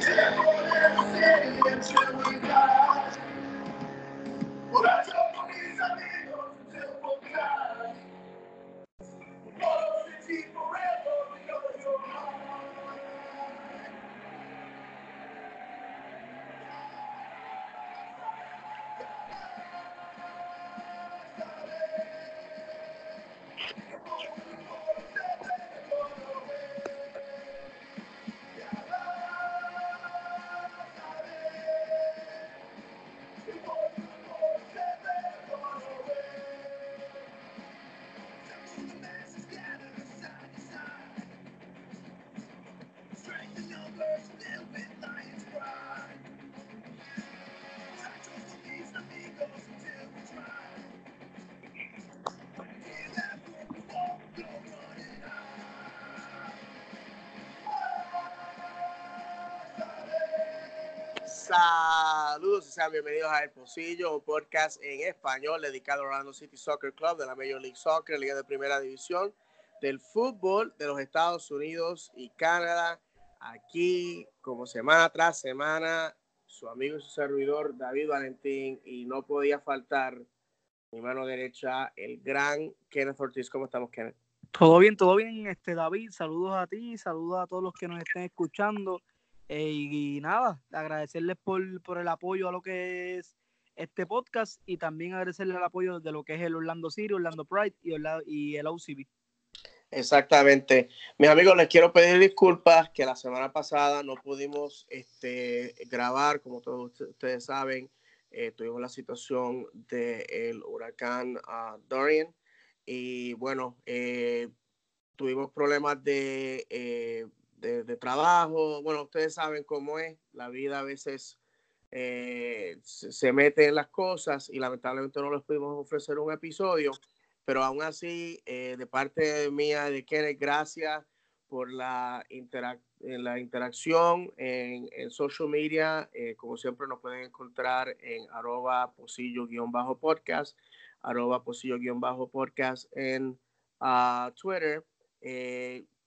Saludos y sean bienvenidos a El Pocillo, un podcast en español dedicado a Orlando City Soccer Club de la Major League Soccer, Liga de Primera División del fútbol de los Estados Unidos y Canadá. Aquí, como semana tras semana, su amigo y su servidor David Valentín y no podía faltar mi mano derecha, el gran Kenneth Ortiz. ¿Cómo estamos, Kenneth? Todo bien, todo bien, este David. Saludos a ti, saludos a todos los que nos estén escuchando. Eh, y, nada, agradecerles por, el apoyo a lo que es este podcast y también agradecerles el apoyo de lo que es el Orlando City, Orlando Pride y, y el OCB. Exactamente. Mis amigos, les quiero pedir disculpas que la semana pasada no pudimos este, grabar, como todos ustedes saben, eh, tuvimos la situación del huracán uh, Dorian y bueno, eh, tuvimos problemas de de, trabajo. Bueno, ustedes saben cómo es, la vida a veces eh, se, mete en las cosas y lamentablemente no les pudimos ofrecer un episodio, pero aún así, eh, de parte mía, de Kenneth, gracias por la, la interacción en, social media. Eh, como siempre, nos pueden encontrar en arroba posillo-podcast, arroba posillo-podcast en uh, Twitter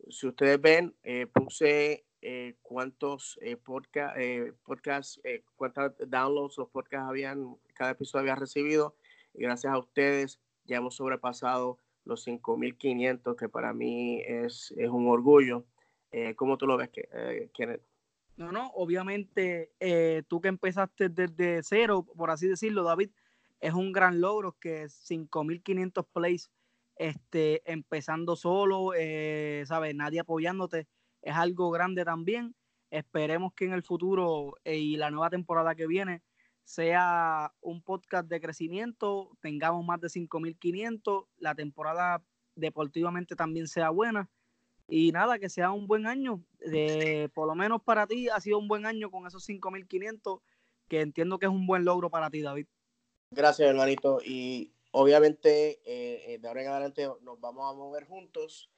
si ustedes ven, eh, puse eh, cuántos eh, podcast, podcasts, cuántos downloads los podcasts habían, cada episodio había recibido. Y gracias a ustedes ya hemos sobrepasado los 5.500, que para mí es, es un orgullo. ¿Cómo tú lo ves, Kenneth? No, no, obviamente tú que empezaste desde cero, por así decirlo, David, es un gran logro que 5.500 plays este, empezando solo, eh, ¿sabes? Nadie apoyándote, es algo grande también. Esperemos que en el futuro eh, y la nueva temporada que viene sea un podcast de crecimiento, tengamos más de 5.500, la temporada deportivamente también sea buena y nada, que sea un buen año. De, por lo menos para ti ha sido un buen año con esos 5.500, que entiendo que es un buen logro para ti, David. Gracias, hermanito. Y obviamente eh, eh, de ahora en adelante nos vamos a mover juntos.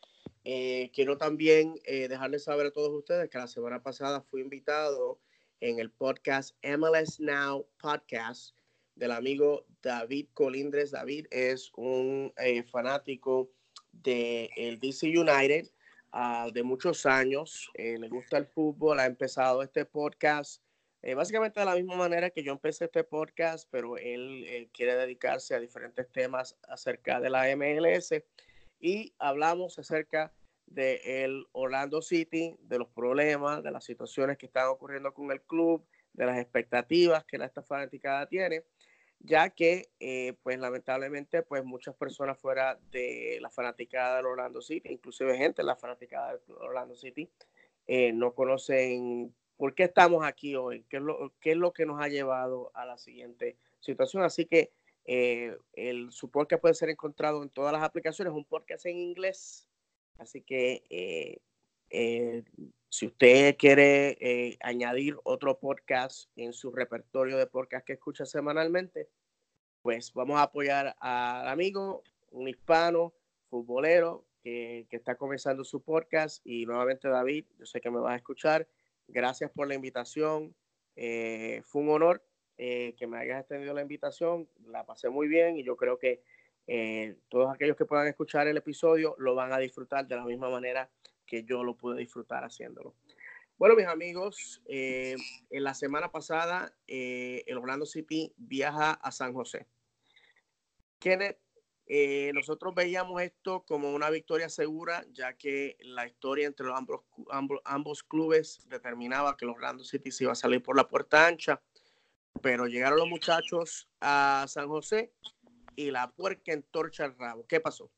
Eh, quiero también dejarles saber a todos ustedes que la semana pasada fui invitado en el podcast MLS Now Podcast del amigo David Colindres. David es un fanático del el DC United ah, de muchos años. le gusta el fútbol, ha empezado este podcast eh, básicamente de la misma manera que yo empecé este podcast, pero él eh, quiere dedicarse a diferentes temas acerca de la MLS y hablamos acerca de el Orlando City, de los problemas, de las situaciones que están ocurriendo con el club, de las expectativas que la esta fanaticada tiene, ya que eh, pues lamentablemente pues muchas personas fuera de la fanaticada del Orlando City, inclusive gente de la fanaticada del Orlando City, no conocen por qué estamos aquí hoy, qué es lo, qué es lo que nos ha llevado a la siguiente situación. Así que eh, el, su podcast puede ser encontrado en todas las aplicaciones, un podcast en inglés. Así que eh, eh, si usted quiere añadir otro podcast en su repertorio de podcast que escucha semanalmente, pues vamos a apoyar al amigo, un hispano, futbolero, que, que está comenzando su podcast. Y nuevamente, David, yo sé que me vas a escuchar Gracias por la invitación. Eh, fue un honor eh, que me hayas extendido la invitación. La pasé muy bien y yo creo que eh, todos aquellos que puedan escuchar el episodio lo van a disfrutar de la misma manera que yo lo pude disfrutar haciéndolo. Bueno, mis amigos, en la semana pasada el Orlando City viaja a San José. Kenneth, eh, nosotros veíamos esto como una victoria segura, ya que la historia entre los ambos, ambos, clubes determinaba que el Orlando City se iba a salir por la puerta ancha, pero llegaron los muchachos a San José y la puerca entorcha el rabo. ¿Qué pasó?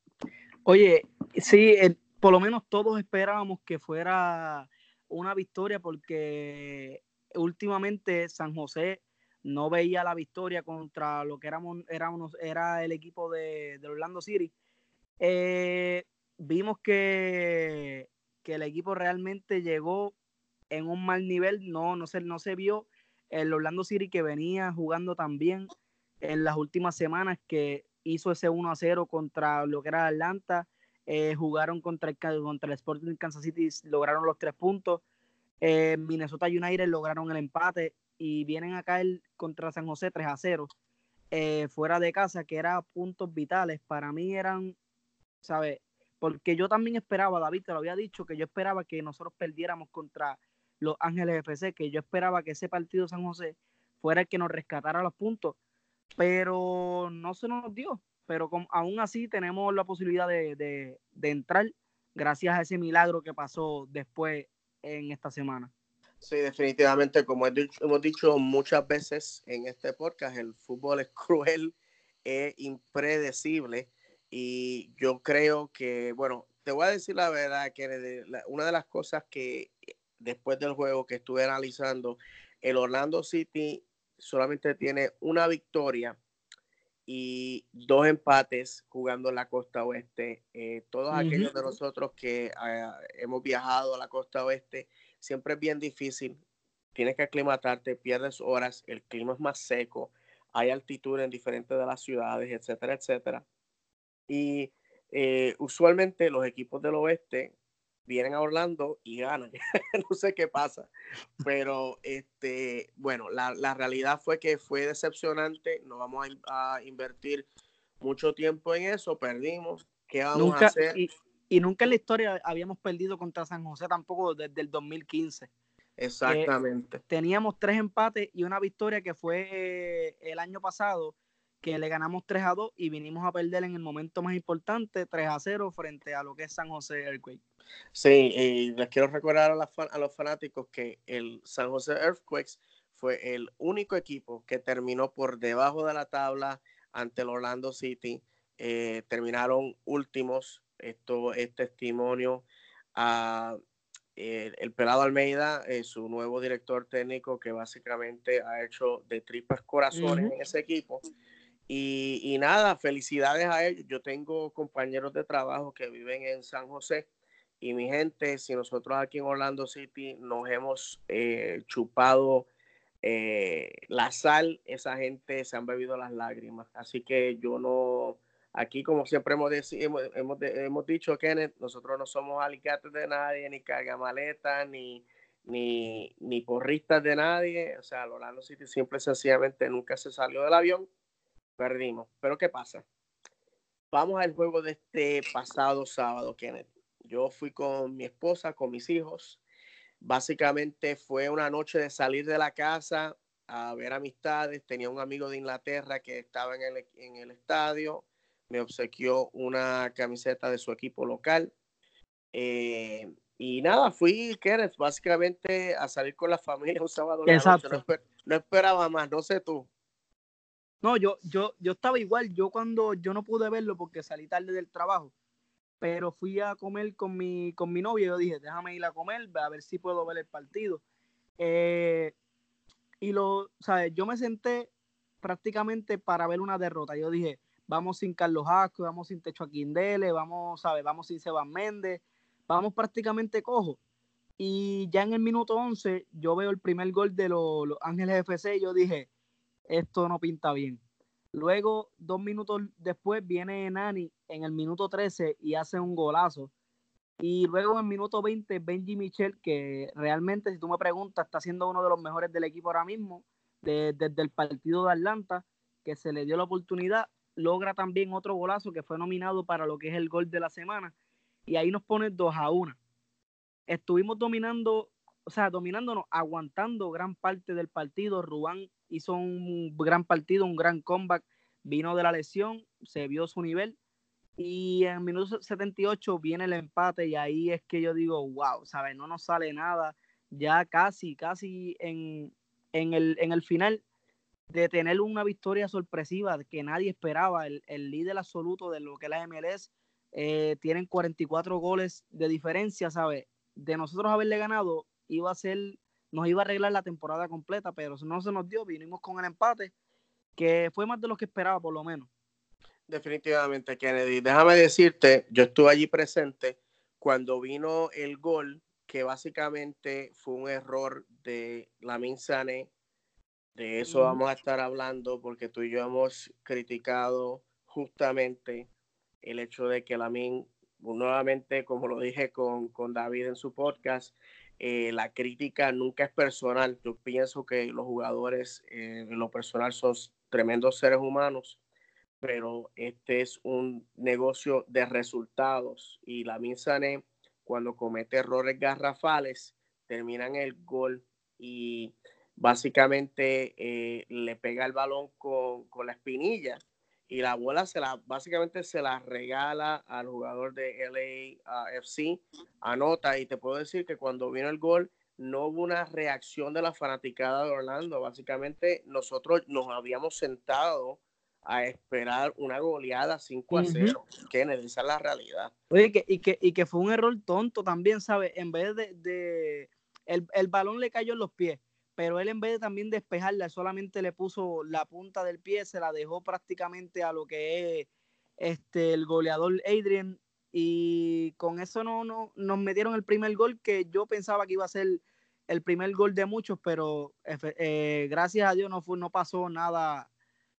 Oye, sí, por lo menos todos esperábamos que fuera una victoria porque últimamente San José no veía la victoria contra lo que éramos, éramos era el equipo de, Orlando City. Eh, vimos que, que, el equipo realmente llegó en un mal nivel, no, no, se, no se vio el Orlando City que venía jugando también en las últimas semanas, que hizo ese 1 a 0 contra lo que era Atlanta, eh, jugaron contra el, contra el Sporting Kansas City, lograron los tres puntos. Eh, Minnesota United lograron el empate y vienen a caer contra San José 3 a 0 eh, fuera de casa, que eran puntos vitales. Para mí eran, ¿sabes? Porque yo también esperaba, David te lo había dicho, que yo esperaba que nosotros perdiéramos contra los Ángeles FC, que yo esperaba que ese partido San José fuera el que nos rescatara los puntos, pero no se nos dio. Pero aún así tenemos la posibilidad de, de entrar gracias a ese milagro que pasó después en esta semana. Sí, definitivamente, como hemos dicho muchas veces en este podcast, el fútbol es cruel, es impredecible y yo creo que, bueno, te voy a decir la verdad, que una de las cosas que después del juego que estuve analizando, el Orlando City solamente tiene una victoria y dos empates jugando en la costa oeste. Eh, todos aquellos de nosotros que ah, hemos viajado a la costa oeste, siempre es bien difícil. Tienes que aclimatarte, pierdes horas, el clima es más seco, hay altitud en diferentes de las ciudades, etcétera, etcétera. Y eh, usualmente los equipos del oeste vienen a Orlando y ganan. no sé qué pasa. Pero este, bueno, la, la, realidad fue que fue decepcionante. No vamos a, a, invertir mucho tiempo en eso. Perdimos. ¿Qué vamos a hacer? Y nunca en la historia habíamos perdido contra San José tampoco desde el 2015. Exactamente. teníamos tres empates y una victoria que fue eh, el año pasado, que le ganamos 3 a 2 y vinimos a perder en el momento más importante, 3 a 0 frente a lo que es San José Earthquake. Sí, y les quiero recordar a, a los fanáticos que el San José Earthquakes fue el único equipo que terminó por debajo de la tabla ante el Orlando City. Eh, terminaron últimos esto es testimonio a eh, el Pelado Almeida, eh, su nuevo director técnico, que básicamente ha hecho de tripas corazones en ese equipo. Y, y, nada, felicidades a ellos. Yo tengo compañeros de trabajo que viven en San José. Y mi gente, si nosotros aquí en Orlando City nos hemos eh, chupado la sal, esa gente se han bebido las lágrimas. Así que yo no, Aquí, como siempre hemos, hemos, hemos, dicho, Kenneth, nosotros no somos alicates de nadie, ni cargamaletas, ni, ni, ni porristas de nadie. O sea, Orlando City simple y sencillamente nunca se salió del avión, perdimos. Pero ¿qué pasa? Vamos al juego de este pasado sábado, Kenneth. Yo fui con mi esposa, con mis hijos. Básicamente fue una noche de salir de la casa a ver amistades. Tenía un amigo de Inglaterra que estaba en el, en el estadio me obsequió una camiseta de su equipo local. Eh, y nada, fui, Kenneth, básicamente a salir con la familia un sábado. Exacto. No, esperaba más, no sé tú. No, yo, yo, yo estaba igual. Yo cuando yo no pude verlo porque salí tarde del trabajo, pero fui a comer con mi, con mi novia. Yo dije, déjame ir a comer, a ver si puedo ver el partido. Eh, y lo, ¿sabes? Yo me senté prácticamente para ver una derrota. Yo dije, vamos sin Carlos Asco, vamos sin Techo Aquindele, vamos, ¿sabes? Vamos sin Sebas Méndez, vamos prácticamente cojo. Y ya en el minuto 11 yo veo el primer gol de los, Ángeles FC y yo dije, esto no pinta bien. Luego, dos minutos después, viene Nani en el minuto 13 y hace un golazo. Y luego en el minuto 20, Benji Michel, que realmente, si tú me preguntas, está siendo uno de los mejores del equipo ahora mismo, desde el partido de Atlanta, que se le dio la oportunidad logra también otro golazo que fue nominado para lo que es el gol de la semana. Y ahí nos pone 2 a 1. estuvimos dominando, o sea, dominándonos, aguantando gran parte del partido. Rubán hizo un gran partido, un gran comeback, vino de la lesión, se vio su nivel. Y en minuto 78 viene el empate y ahí es que yo digo, wow, ¿sabes? No nos sale nada. Ya casi, casi en, en, el, en el final de tener una victoria sorpresiva que nadie esperaba, el, el líder absoluto de lo que es la MLS, eh, tienen 44 goles de diferencia, ¿sabes? De nosotros haberle ganado, iba a ser, nos iba a arreglar la temporada completa, pero no se nos dio, vinimos con el empate, que fue más de lo que esperaba por lo menos. Definitivamente, Kennedy. Déjame decirte, yo estuve allí presente cuando vino el gol, que básicamente fue un error de la Sané de eso vamos a estar hablando porque tú y yo hemos criticado justamente el hecho de que Lamin, nuevamente, como lo dije con, David en su podcast, eh, la crítica nunca es personal. Yo pienso que los jugadores eh, en lo personal son tremendos seres humanos, pero este es un negocio de resultados. Y la Sané, cuando comete errores garrafales, terminan el gol. Y básicamente eh, le pega el balón con, la espinilla y la bola se la básicamente se la regala al jugador de LAFC, anota y te puedo decir que cuando vino el gol no hubo una reacción de la fanaticada de Orlando, básicamente nosotros nos habíamos sentado a esperar una goleada 5 a 0. Kennedy, esa es la realidad. Oye, que, y, que, y que fue un error tonto también, ¿sabes? En vez de, de el, el balón le cayó en los pies pero él en vez de también despejarla, solamente le puso la punta del pie, se la dejó prácticamente a lo que es este, el goleador Adrian, y con eso no, no, nos metieron el primer gol que yo pensaba que iba a ser el primer gol de muchos, pero eh, gracias a Dios no, fue, no pasó nada,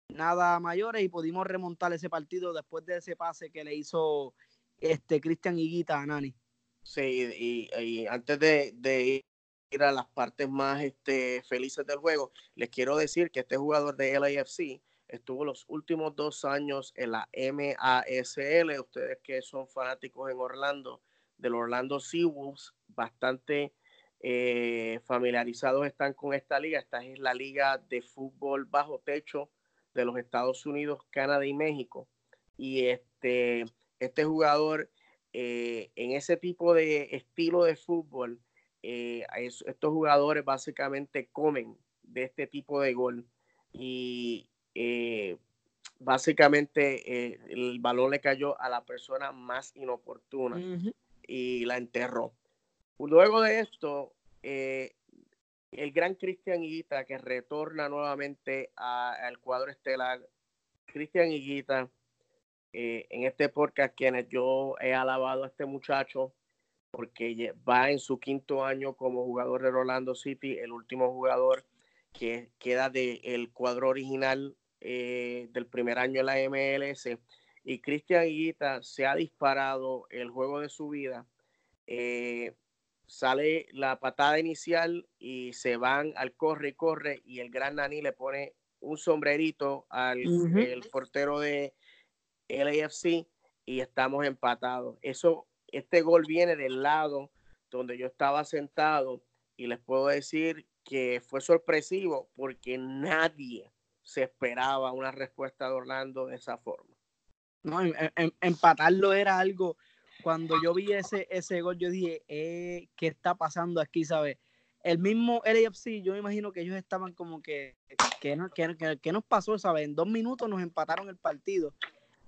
nada mayores y pudimos remontar ese partido después de ese pase que le hizo este Cristian Higuita a Nani. Sí, y, antes de, de a las partes más este, felices del juego, les quiero decir que este jugador de LAFC estuvo los últimos dos años en la MASL. Ustedes que son fanáticos en Orlando, del Orlando Seawolves, bastante eh, familiarizados están con esta liga. Esta es la liga de fútbol bajo techo de los Estados Unidos, Canadá y México. Y este, este jugador eh, en ese tipo de estilo de fútbol eh, estos jugadores básicamente comen de este tipo de gol y eh, básicamente eh, el balón le cayó a la persona más inoportuna y la enterró. Luego de esto, el gran Cristian Higuita que retorna nuevamente al cuadro estelar. Cristian Higuita, en este podcast, quienes yo he alabado a este muchacho, porque va en su quinto año como jugador de Orlando City, el último jugador que queda del cuadro original eh, del primer año en la MLS. Y Cristian Guita se ha disparado el juego de su vida. Eh, sale la patada inicial y se van al corre y corre y el gran Nani le pone un sombrerito al portero de LAFC y estamos empatados. Eso este gol viene del lado donde yo estaba sentado y les puedo decir que fue sorpresivo porque nadie se esperaba una respuesta de Orlando de esa forma. No, empatarlo era algo, cuando yo vi ese, ese gol, yo dije, eh, ¿qué está pasando aquí, sabes? El mismo LAFC, yo me imagino que ellos estaban como que, ¿qué, nos pasó, sabes? En dos minutos nos empataron el partido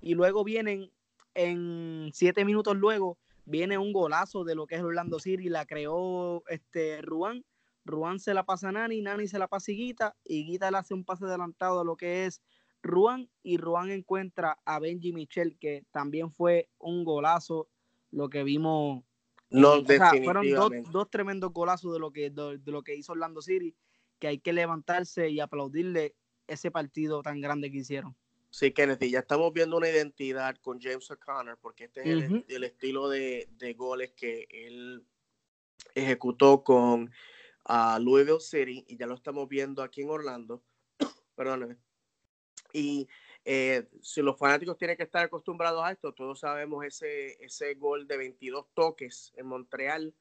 y luego vienen en siete minutos luego viene un golazo de lo que es Orlando City, la creó este Ruan. Ruan se la pasa a Nani, Nani se la pasa a Guita y Guita le hace un pase adelantado a lo que es Ruan y Ruan encuentra a Benji Michel, que también fue un golazo lo que vimos. No, fueron dos, dos, tremendos golazos de lo, que, de, lo que hizo Orlando City, que hay que levantarse y aplaudirle ese partido tan grande que hicieron. Sí, Kennedy, ya estamos viendo una identidad con James O'Connor, porque este es el, estilo de, goles que él ejecutó con uh, Louisville City y ya lo estamos viendo aquí en Orlando. Perdóname. Y eh, si los fanáticos tienen que estar acostumbrados a esto, todos sabemos ese, ese gol de 22 toques en Montreal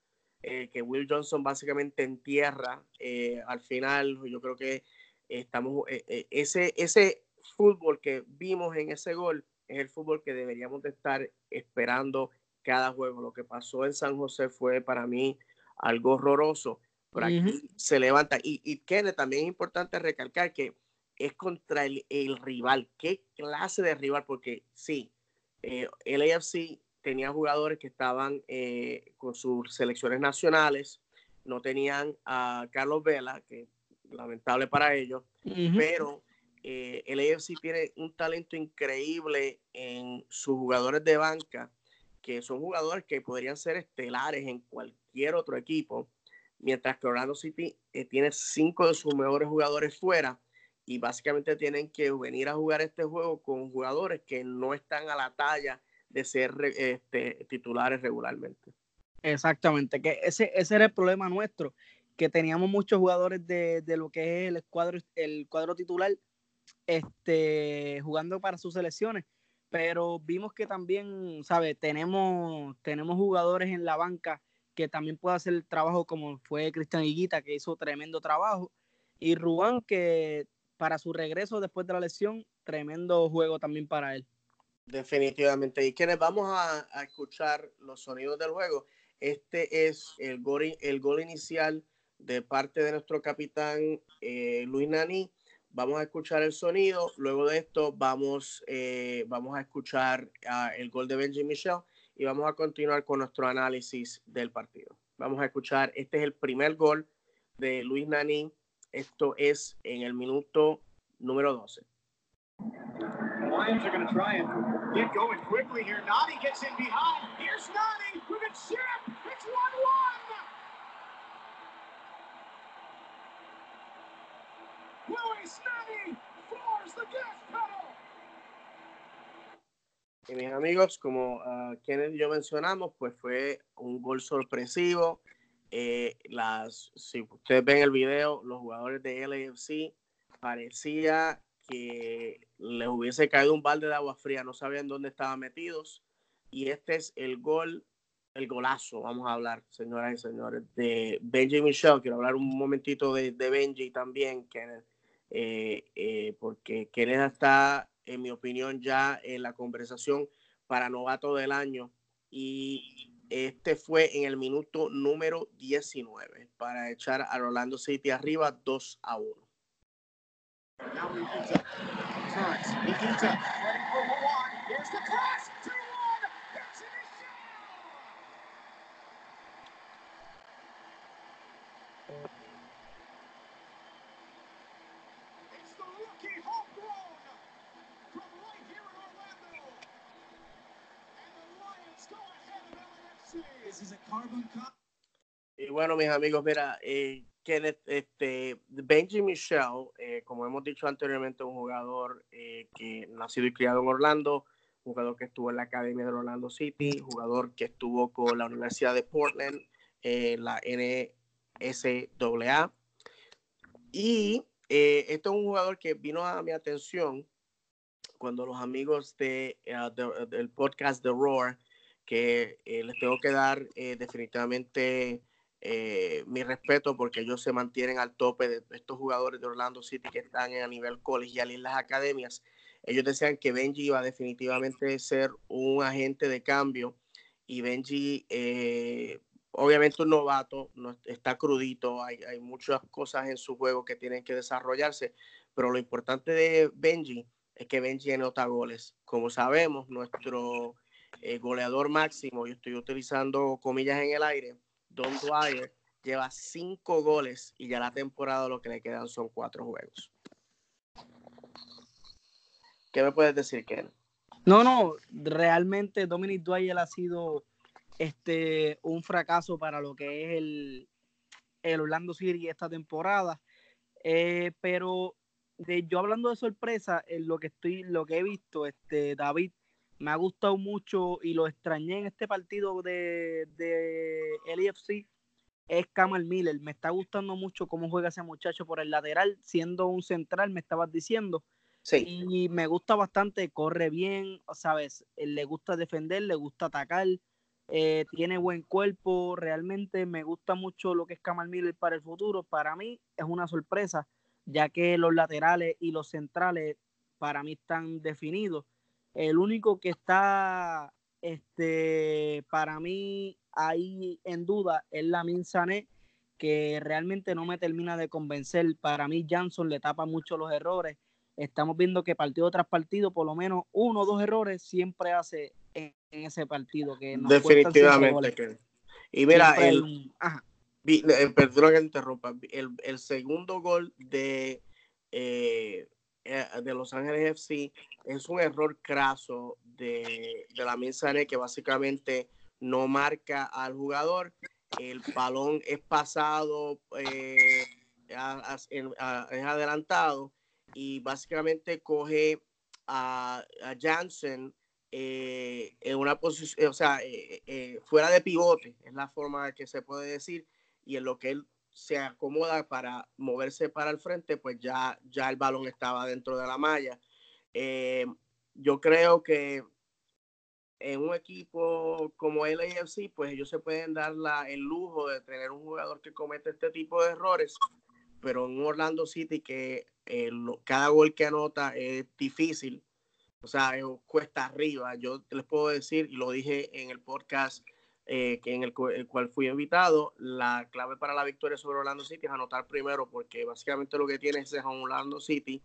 eh, que Will Johnson básicamente entierra eh, al final. Yo creo que estamos, ese, ese fútbol que vimos en ese gol es el fútbol que deberíamos de estar esperando cada juego. Lo que pasó en San José fue para mí algo horroroso. Aquí se levanta. Y, y Kenneth, también es importante recalcar que es contra el, rival. ¿Qué clase de rival? Porque sí, eh, el AFC tenía jugadores que estaban eh, con sus selecciones nacionales, no tenían a Carlos Vela, que lamentable para ellos, pero eh, el AFC tiene un talento increíble en sus jugadores de banca, que son jugadores que podrían ser estelares en cualquier otro equipo, mientras que Orlando City tiene cinco de sus mejores jugadores fuera y básicamente tienen que venir a jugar este juego con jugadores que no están a la talla de ser este, titulares regularmente. Exactamente, que ese, ese era el problema nuestro, que teníamos muchos jugadores de, lo que es el el cuadro titular este, jugando para sus selecciones, pero vimos que también, ¿sabe? Tenemos, tenemos jugadores en la banca que también pueden hacer el trabajo como fue Cristian Higuita, que hizo tremendo trabajo, y Rubán, que para su regreso después de la lesión, tremendo juego también para él. Definitivamente. Y quienes vamos a, escuchar los sonidos del juego, este es el gol, el gol inicial de parte de nuestro capitán eh, Luis Nani. Vamos a escuchar el sonido. Luego de esto vamos, eh, vamos a escuchar ah, el gol de Benji Michel y vamos a continuar con nuestro análisis del partido. Vamos a escuchar, este es el primer gol de Luis Nani esto es en el minuto número 12. Lions are going to try and get going quickly here. Nani gets in behind. Here's Nani with a chip. It's 1 1. Luis Nani floors the gas pedal. Y mis amigos, como uh, quienes yo mencionamos, pues fue un gol sorpresivo. Eh, las, si ustedes ven el video, los jugadores de LAFC parecía que les hubiese caído un balde de agua fría, no sabían dónde estaban metidos. Y este es el gol, el golazo, vamos a hablar, señoras y señores, de Benji Michel. Quiero hablar un momentito de, Benji también, Kenneth, eh, eh, porque Kenneth está, en mi opinión, ya en la conversación para novato del año. Y este fue en el minuto número 19 para echar a Orlando City arriba 2 a 1. Y bueno, mis amigos, mira, eh, este, Benji Michel, eh, como hemos dicho anteriormente, un jugador eh, que nacido y criado en Orlando, jugador que estuvo en la Academia de Orlando City, jugador que estuvo con la Universidad de Portland, eh, la NSAA. Y esto es un jugador que vino a mi atención cuando los amigos de, del podcast The Roar que eh, les tengo que dar eh, definitivamente eh, mi respeto porque ellos se mantienen al tope de estos jugadores de Orlando City que están a nivel colegial y en las academias. Ellos decían que Benji iba definitivamente a ser un agente de cambio y Benji, obviamente un novato, no, está crudito, hay, hay muchas cosas en su juego que tienen que desarrollarse, pero lo importante de Benji es que Benji anota goles. Como sabemos, nuestro el goleador máximo, yo estoy utilizando comillas en el aire, Don Dwyer lleva cinco goles y ya la temporada lo que le quedan son cuatro juegos. ¿Qué me puedes decir, Ken? No, no, realmente Dominic Dwyer ha sido este, un fracaso para lo que es el, el Orlando City esta temporada. Eh, pero de, yo hablando de sorpresa, en lo que estoy, lo que he visto, este, David me ha gustado mucho y lo extrañé en este partido de, de LFC es Kamal Miller. Me está gustando mucho cómo juega ese muchacho por el lateral, siendo un central, me estabas diciendo. Sí. Y me gusta bastante, corre bien, ¿sabes? Le gusta defender, le gusta atacar. eh, tiene buen cuerpo, realmente me gusta mucho lo que es Kamal Miller para el futuro. Para mí es una sorpresa, ya que los laterales y los centrales para mí están definidos. El único que está este, para mí ahí en duda es la Sané, que realmente no me termina de convencer. Para mí Johnson le tapa mucho los errores. Estamos viendo que partido tras partido, por lo menos uno o dos errores siempre hace en, ese partido. Que Definitivamente. Y mira, el, eh, perdón que interrumpa, el, segundo gol de, eh, de Los Ángeles FC es un error craso de, de la Minsane que básicamente no marca al jugador. El balón es pasado, es adelantado y básicamente coge a, Jansen eh, en una posición, o sea, eh, eh, fuera de pivote, es la forma que se puede decir, y en lo que él se acomoda para moverse para el frente, pues ya, ya el balón estaba dentro de la malla. yo creo que en un equipo como el AFC, pues ellos se pueden dar la, el lujo de tener un jugador que comete este tipo de errores, pero en Orlando City que cada gol que anota es difícil, o sea, cuesta arriba. Yo les puedo decir, y lo dije en el podcast eh, que en el, cual fui invitado, la clave para la victoria sobre Orlando City es anotar primero, porque básicamente lo que tiene es a Orlando City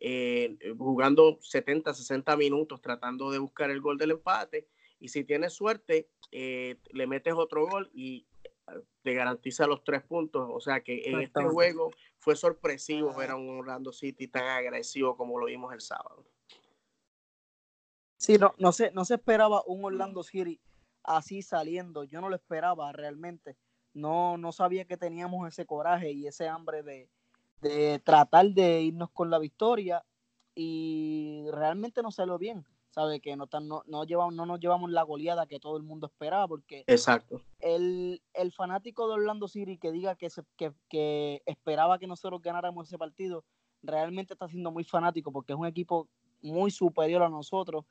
eh, jugando 70, 60 minutos tratando de buscar el gol del empate. Y si tienes suerte, eh, le metes otro gol y te garantiza los tres puntos. O sea que en este juego fue sorpresivo ver a un Orlando City tan agresivo como lo vimos el sábado. Sí, no, no, se, no se esperaba un Orlando City así saliendo. Yo no lo esperaba realmente. No, no sabía que teníamos ese coraje y ese hambre de, tratar de irnos con la victoria y realmente no salió bien. Sabe que no, no, no, llevamos, no nos llevamos la goleada que todo el mundo esperaba porque Exacto. El, fanático de Orlando City que diga que, que, que esperaba que nosotros ganáramos ese partido realmente está siendo muy fanático porque es un equipo muy superior a nosotros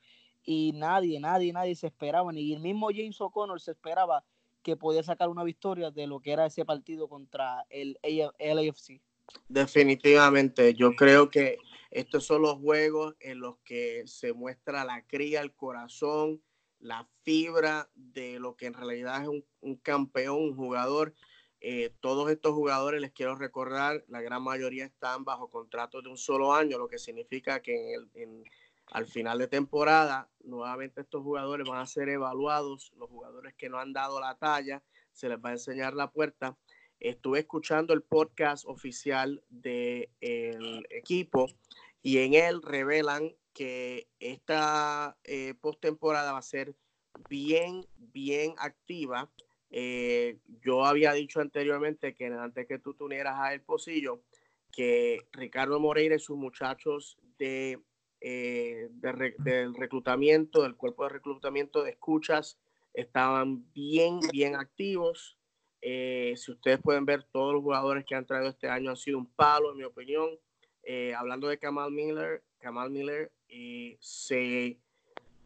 y nadie, nadie, nadie se esperaba, ni el mismo James O'Connor se esperaba que podía sacar una victoria de lo que era ese partido contra el LAFC. Definitivamente, yo creo que estos son los juegos en los que se muestra la cría, el corazón, la fibra de lo que en realidad es un, campeón, un jugador. Eh, todos estos jugadores, les quiero recordar, la gran mayoría están bajo contrato de un solo año, lo que significa que en, el, al final de temporada, nuevamente estos jugadores van a ser evaluados, los jugadores que no han dado la talla, se les va a enseñar la puerta. Estuve escuchando el podcast oficial del equipo y en él revelan que esta eh, postemporada va a ser bien, bien activa. Eh, yo había dicho anteriormente que antes que tú tunieras a El Pocillo, que Ricardo Moreira y sus muchachos de eh, del reclutamiento, del cuerpo de reclutamiento de escuchas, estaban bien, bien activos. Eh, si ustedes pueden ver, todos los jugadores que han traído este año han sido un palo, en mi opinión. Eh, hablando de Kamal Miller, Kamal Miller se,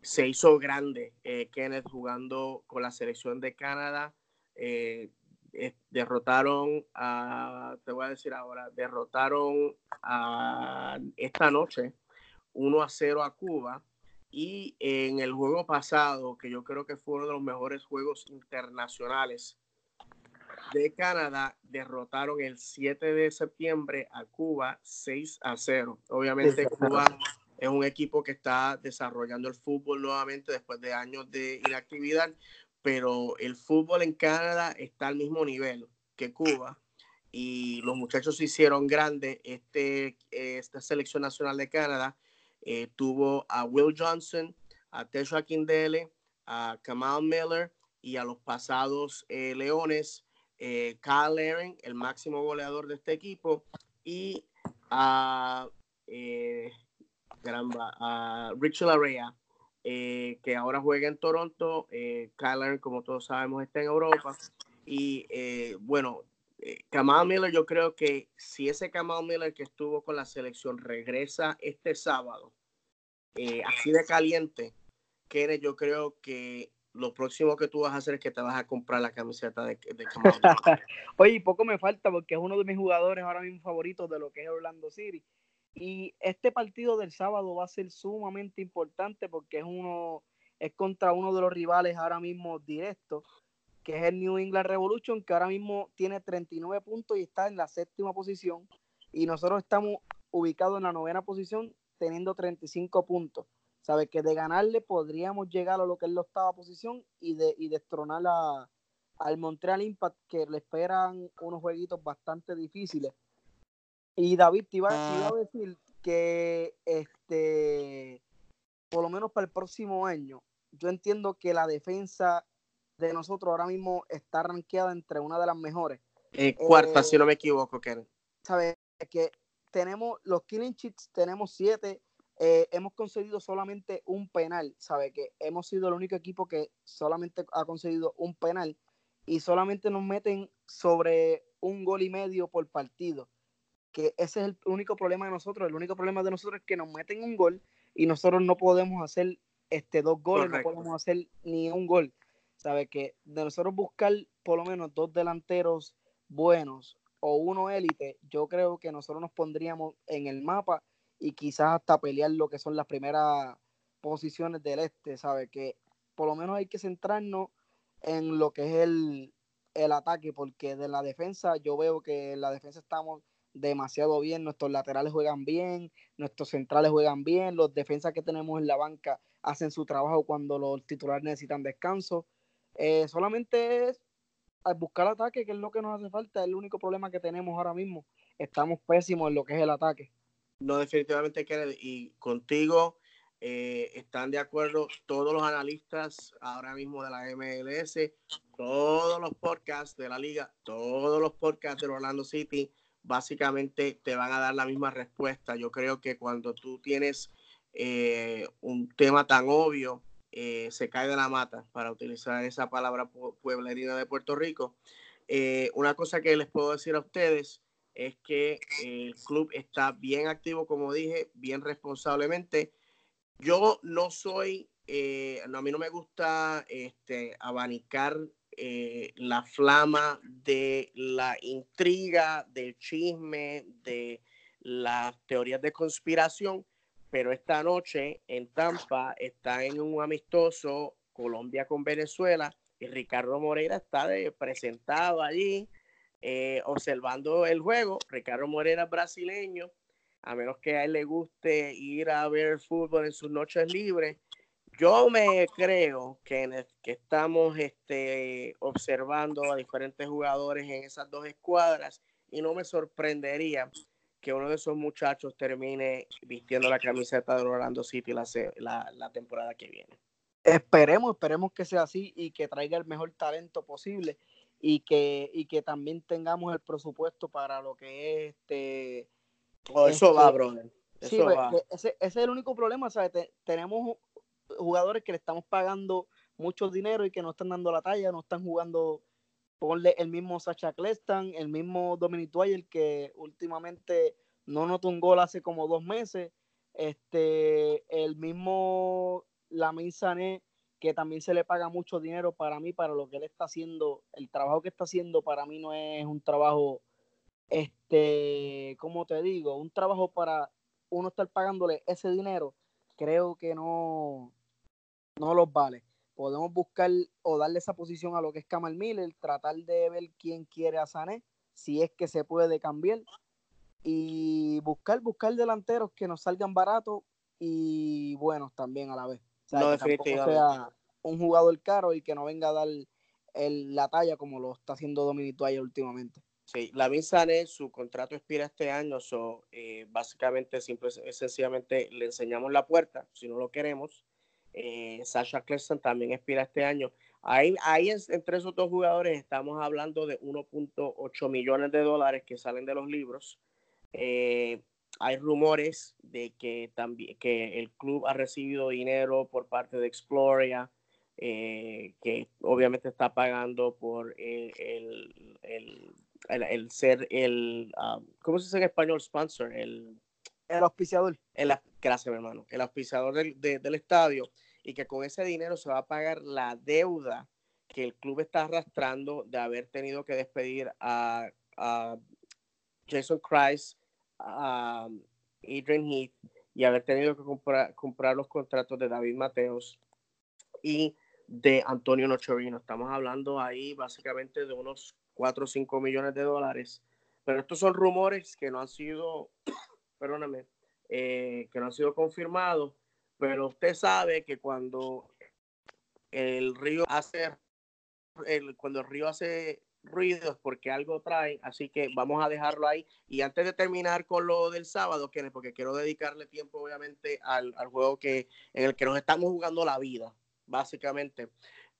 se hizo grande, Kenneth, jugando con la selección de Canadá. derrotaron a, te voy a decir ahora, derrotaron a esta noche 1 a 0 a Cuba. Y en el juego pasado, que yo creo que fue uno de los mejores juegos internacionales de Canadá, derrotaron el 7 de septiembre a Cuba 6 a 0. Obviamente Cuba es un equipo que está desarrollando el fútbol nuevamente después de años de inactividad, pero el fútbol en Canadá está al mismo nivel que Cuba y los muchachos se hicieron grandes. Este, esta selección nacional de Canadá eh, tuvo a Will Johnson, a Tesha Kindele, a Kamal Miller y a los pasados eh, Leones, eh, Kyle Laren, el máximo goleador de este equipo, y a, caramba, a Richard Larea, que ahora juega en Toronto. Kyle Laren, como todos sabemos, está en Europa. Y bueno, Kamal Miller, yo creo que si ese Kamal Miller que estuvo con la selección regresa este sábado, eh, así de caliente, que yo creo que lo próximo que tú vas a hacer es que te vas a comprar la camiseta de, de Oye, poco me falta porque es uno de mis jugadores ahora mismo favoritos de lo que es Orlando City. Y este partido del sábado va a ser sumamente importante porque es uno es contra uno de los rivales ahora mismo directos, que es el New England Revolution, que ahora mismo tiene 39 puntos y está en la séptima posición. Y nosotros estamos ubicados en la novena posición teniendo 35 puntos. Sabe que de ganarle podríamos llegar a lo que es la octava posición y, de, y destronar a, al Montreal Impact, que le esperan unos jueguitos bastante difíciles. Y David, te iba, a decir que este por lo menos para el próximo año, yo entiendo que la defensa de nosotros ahora mismo está rankeada entre una de las mejores. Eh, cuarta, si no me equivoco, Ken. Sabes que tenemos los killing cheats, tenemos siete eh, hemos conseguido solamente un penal, ¿sabe? Que hemos sido el único equipo que solamente ha conseguido un penal y solamente nos meten sobre un gol y medio por partido. Que ese es el único problema de nosotros. El único problema de nosotros es que nos meten un gol y nosotros no podemos hacer este, dos goles, no podemos hacer ni un gol. ¿Sabe? Que de nosotros buscar por lo menos dos delanteros buenos o uno élite, yo creo que nosotros nos pondríamos en el mapa y quizás hasta pelear lo que son las primeras posiciones del este, ¿sabes? Que por lo menos hay que centrarnos en lo que es el, el ataque, porque de la defensa yo veo que en la defensa estamos demasiado bien, nuestros laterales juegan bien, nuestros centrales juegan bien, los defensas que tenemos en la banca hacen su trabajo cuando los titulares necesitan descanso. Eh, solamente es buscar ataque, que es lo que nos hace falta, es el único problema que tenemos ahora mismo. Estamos pésimos en lo que es el ataque. No, definitivamente, Kennedy. Y contigo eh, están de acuerdo todos los analistas ahora mismo de la MLS, todos los podcasts de la liga, todos los podcasts de Orlando City, básicamente te van a dar la misma respuesta. Yo creo que cuando tú tienes eh, un tema tan obvio, eh, se cae de la mata, para utilizar esa palabra pueblerina de Puerto Rico. una cosa que les puedo decir a ustedes es que el club está bien activo, como dije, bien responsablemente. Yo no soy, eh, a mí no me gusta este, abanicar eh, la flama de la intriga, del chisme, de las teorías de conspiración, pero esta noche en Tampa está en un amistoso Colombia con Venezuela y Ricardo Moreira está presentado allí eh, observando el juego. Ricardo Morera brasileño, a menos que a él le guste ir a ver fútbol en sus noches libres. Yo me creo que, que estamos este, observando a diferentes jugadores en esas dos escuadras y no me sorprendería que uno de esos muchachos termine vistiendo la camiseta de Orlando City la, la, la temporada que viene. Esperemos, esperemos que sea así y que traiga el mejor talento posible y que, y que también tengamos el presupuesto para lo que es este. Oh, eso va, este, brother. sí, pues, Ese, ese, es el único problema, ¿sabes? tenemos jugadores que le estamos pagando mucho dinero y que no están dando la talla, no están jugando. Ponle el mismo Sacha Cleston, el mismo Dominic el que últimamente no notó un gol hace como dos meses. Este, el mismo Lamin Sané, que también se le paga mucho dinero para mí, para lo que él está haciendo, el trabajo que está haciendo para mí no es un trabajo, este, como te digo, un trabajo para uno estar pagándole ese dinero, creo que no, no los vale. Podemos buscar o darle esa posición a lo que es Kamal Miller, tratar de ver quién quiere a Sané, si es que se puede cambiar, y buscar, buscar delanteros que nos salgan baratos y buenos también a la vez no, definitivamente. sea un jugador caro y que no venga a dar el, la talla como lo está haciendo Dominic Dwyer últimamente. Sí, la Sané, su contrato expira este año, so, eh, básicamente, simple, sencillamente le enseñamos la puerta, si no lo queremos. Eh, Sasha Cleston también expira este año. Ahí, ahí entre esos dos jugadores estamos hablando de 1.8 millones de dólares que salen de los libros. Eh, hay rumores de que también que el club ha recibido dinero por parte de Exploria, eh, que obviamente está pagando por el, el, ser el, um, ¿cómo se dice en español? Sponsor, el, el auspiciador. El, gracias, hermano. El auspiciador del, del estadio. Y que con ese dinero se va a pagar la deuda que el club está arrastrando de haber tenido que despedir a, Jason Christ, a Adrian Heath y haber tenido que comprar, comprar los contratos de David Mateos y de Antonio Nocherino. Estamos hablando ahí básicamente de unos 4 o 5 millones de dólares. Pero estos son rumores que no han sido, perdóname, eh, que no han sido confirmados. Pero usted sabe que cuando el río hace, el, cuando el río hace ruidos porque algo trae, así que vamos a dejarlo ahí. Y antes de terminar con lo del sábado, porque quiero dedicarle tiempo obviamente al, al juego que, en el que nos estamos jugando la vida, básicamente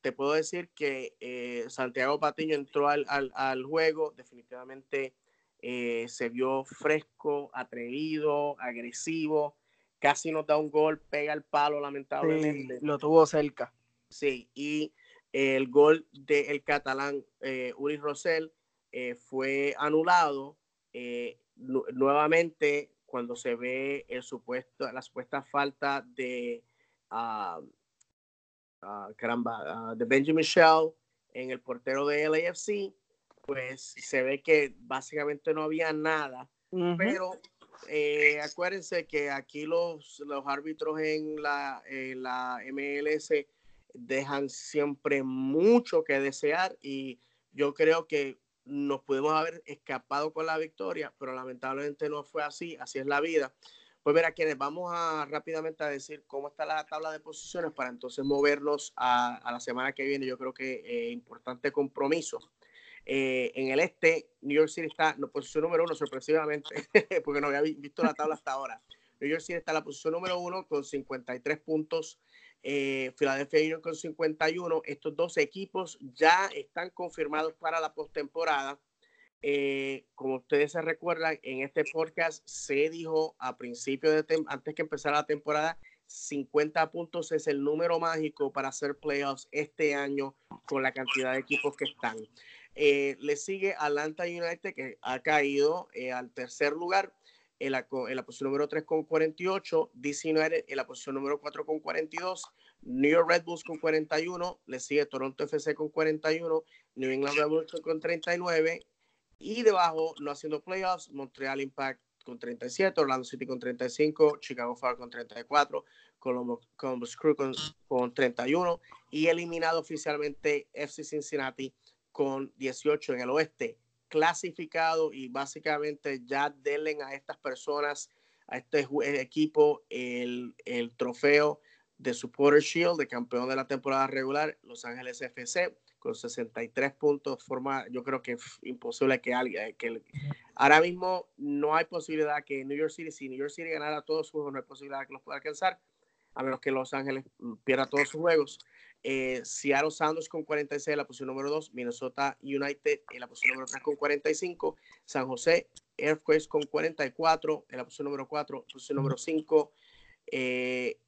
te puedo decir que eh, Santiago Patiño entró al, al, juego, definitivamente eh, se vio fresco, atrevido, agresivo, casi nos da un gol, pega el palo lamentablemente. lo tuvo cerca. Sí, y el gol del catalán eh, Uri Rosell fue anulado nuevamente cuando se ve el supuesto, la supuesta falta de... Ah, uh, caramba, de Benjamin Shell en el portero de LAFC, pues se ve que básicamente no había nada, pero eh, acuérdense que aquí los, los árbitros en la, en la MLS dejan siempre mucho que desear y yo creo que nos pudimos haber escapado con la victoria, pero lamentablemente no fue así, así es la vida. Pues mira, quienes vamos a rápidamente a decir cómo está la tabla de posiciones para entonces movernos a, la semana que viene. Yo creo que importante compromiso. Eh, en el este, New York City está en la posición número uno, sorpresivamente, porque no había visto la tabla hasta ahora. New York City está en la posición número uno con 53 puntos. Eh, Philadelphia Union con 51. Estos dos equipos ya están confirmados para la postemporada. Eh, como ustedes se recuerdan, en este podcast se dijo a principio de antes que empezara la temporada, 50 puntos es el número mágico para hacer playoffs este año con la cantidad de equipos que están. Eh, le sigue Atlanta United que ha caído eh, al tercer lugar en la, en la, posición número 3 con 48, DC United en la posición número 4 con 42, New York Red Bulls con 41, le sigue Toronto FC con 41, New England Revolution con 39 y debajo, no haciendo playoffs, Montreal Impact con 37, Orlando City con 35, Chicago Fire con 34, Columbus, Crew con, con 31 y eliminado oficialmente FC Cincinnati con 18 en el oeste. Clasificado y básicamente ya denle a estas personas, a este equipo, el, el trofeo de Supporter Shield, de campeón de la temporada regular, Los Ángeles FC con 63 puntos, forma, yo creo que es imposible que alguien, que ahora mismo no hay posibilidad que New York City, si New York City ganara todos sus juegos, no hay posibilidad que los pueda alcanzar, a menos que Los Ángeles pierda todos sus juegos. Eh, Seattle Sounders con 46 en la posición número 2, Minnesota United en la posición número 3 con 45, San José Earthquakes con 44 en la posición número 4, posición número 5, eh,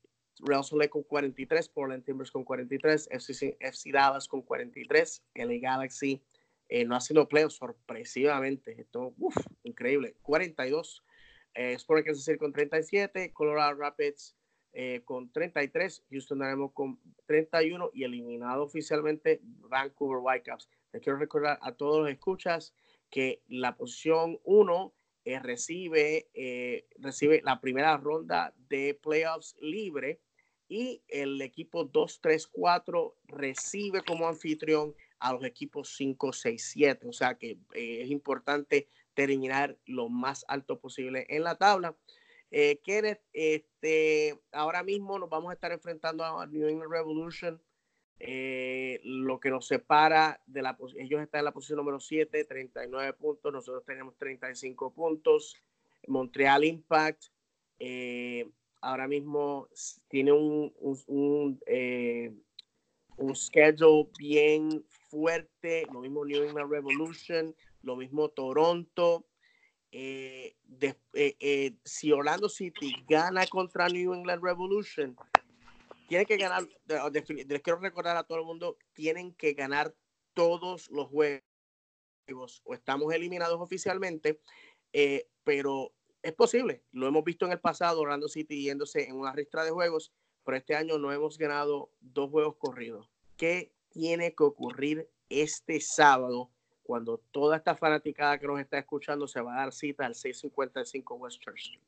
Real Salt con 43, Portland Timbers con 43, FC, FC Dallas con 43, LA Galaxy eh, no ha sido playoffs sorpresivamente, esto, uf, increíble, 42, eh, Sport Kansas City con 37, Colorado Rapids eh, con 33, Houston Dynamo con 31 y eliminado oficialmente Vancouver Whitecaps. Les quiero recordar a todos los escuchas que la posición 1 eh, recibe, recibe la primera ronda de playoffs libre y el equipo 2-3-4 recibe como anfitrión a los equipos 5, 6, 7. O sea que eh, es importante terminar lo más alto posible en la tabla. Eh, Kenneth, este, ahora mismo nos vamos a estar enfrentando a New England Revolution. Eh, lo que nos separa de la ellos están en la posición número 7, 39 puntos, nosotros tenemos 35 puntos. Montreal Impact eh, ahora mismo tiene un, un, eh, un, schedule bien fuerte, lo mismo New England Revolution, lo mismo Toronto. Eh, eh, si Orlando City gana contra New England Revolution, tiene que ganar, les quiero recordar a todo el mundo, tienen que ganar todos los juegos o estamos eliminados oficialmente, pero es posible, lo hemos visto en el pasado, Orlando City yéndose en una ristra de juegos, pero este año no hemos ganado dos juegos corridos. ¿Qué tiene que ocurrir este sábado cuando toda esta fanaticada que nos está escuchando se va a dar cita al 655 West Church?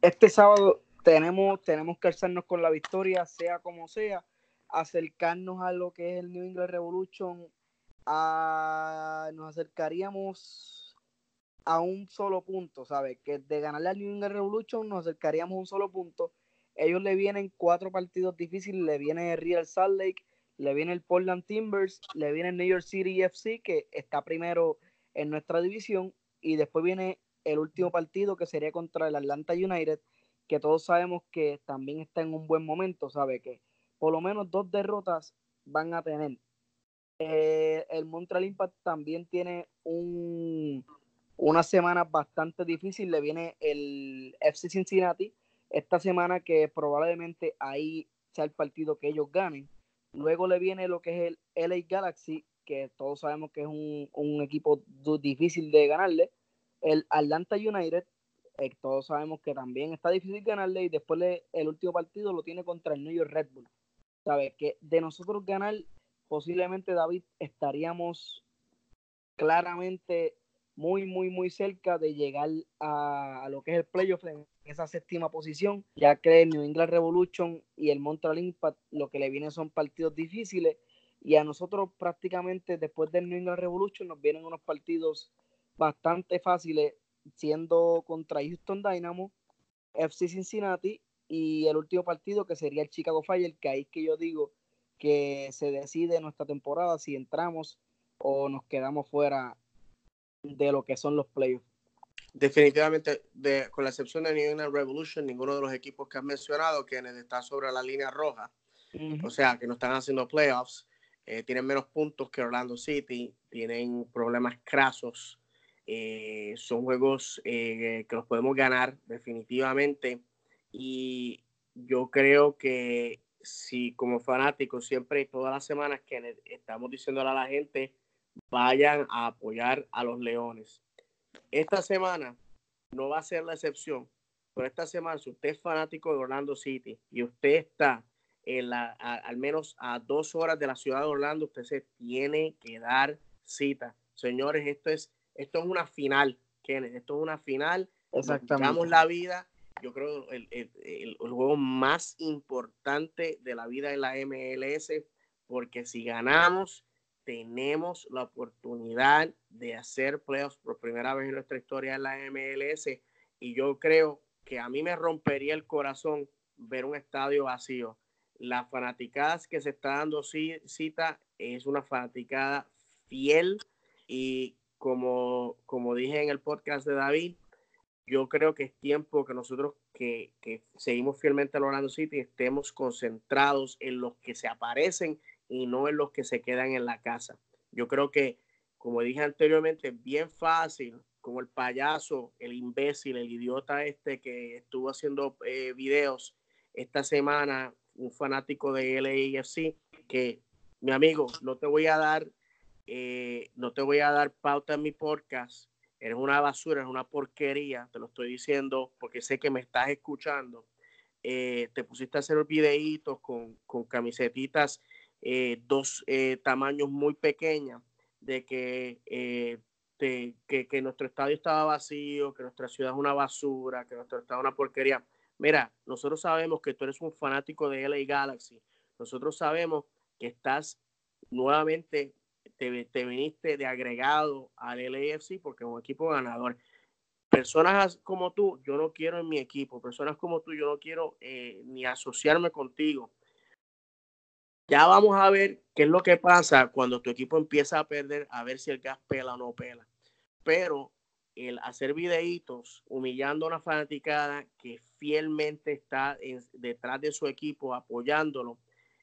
Este sábado tenemos, tenemos que alzarnos con la victoria, sea como sea, acercarnos a lo que es el New England Revolution, nos acercaríamos a un solo punto, ¿sabes? Que de ganarle al New England Revolution nos acercaríamos a un solo punto. Ellos le vienen cuatro partidos difíciles, le viene Real Salt Lake, le viene el Portland Timbers, le viene el New York City FC, que está primero en nuestra división, y después viene el último partido que sería contra el Atlanta United, que todos sabemos que también está en un buen momento, ¿sabe? Que por lo menos dos derrotas van a tener. Eh, el Montreal Impact también tiene un, una semana bastante difícil. Le viene el FC Cincinnati esta semana, que probablemente ahí sea el partido que ellos ganen. Luego le viene lo que es el LA Galaxy, que todos sabemos que es un, un equipo difícil de ganarle. El Atlanta United, eh, todos sabemos que también está difícil ganarle. Y después el último partido lo tiene contra el New York Red Bull. ¿Sabes? Que de nosotros ganar, posiblemente David estaríamos claramente muy, muy, muy cerca de llegar a, lo que es el playoff en esa séptima posición, ya que el New England Revolution y el Montreal Impact lo que le vienen son partidos difíciles. Y a nosotros prácticamente después del New England Revolution nos vienen unos partidos bastante fáciles, siendo contra Houston Dynamo, FC Cincinnati y el último partido que sería el Chicago Fire, que ahí es que yo digo que se decide nuestra temporada si entramos o nos quedamos fuera de lo que son los playoffs. Definitivamente, de, con la excepción de New England Revolution, ninguno de los equipos que has mencionado que está sobre la línea roja, o sea, que no están haciendo playoffs, eh, tienen menos puntos que Orlando City, tienen problemas crasos, eh, son juegos eh, que los podemos ganar definitivamente y yo creo que si como fanáticos siempre todas las semanas que estamos diciéndole a la gente vayan a apoyar a los Leones. Esta semana no va a ser la excepción, pero esta semana, si usted es fanático de Orlando City y usted está en la, al menos a dos horas de la ciudad de Orlando, usted se tiene que dar cita. Señores, esto es, esto es una final, Kenneth, esto es una final. Exactamente. la vida. Yo creo el, el, el, el juego más importante de la vida de la MLS, porque si ganamos, tenemos la oportunidad de hacer playoffs por primera vez en nuestra historia en la MLS y yo creo que a mí me rompería el corazón ver un estadio vacío. La fanaticada que se está dando cita es una fanaticada fiel y como, como dije en el podcast de David, yo creo que es tiempo que nosotros que, que seguimos fielmente al Orlando City estemos concentrados en los que se aparecen y no en los que se quedan en la casa. Yo creo que, como dije anteriormente, es bien fácil, como el payaso, el imbécil, el idiota este que estuvo haciendo eh, videos esta semana, un fanático de LAFC, que mi amigo, no te voy a dar, eh, no te voy a dar pauta en mi podcast, eres una basura, eres una porquería, te lo estoy diciendo porque sé que me estás escuchando. Eh, te pusiste a hacer videitos con, con camisetitas eh, dos eh, tamaños muy pequeños, de que, eh, que, nuestro estadio estaba vacío, que nuestra ciudad es una basura, que nuestro estado es una porquería. Mira, nosotros sabemos que tú eres un fanático de LA Galaxy. Nosotros sabemos que estás nuevamente, te, te viniste de agregado al LAFC porque es un equipo ganador. Personas como tú, yo no quiero en mi equipo. Personas como tú, yo no quiero ni asociarme contigo ya vamos a ver qué es lo que pasa cuando tu equipo empieza a perder, a ver si el gas pela o no pela. Pero el hacer videitos humillando a una fanaticada que fielmente está detrás de su equipo apoyándolo,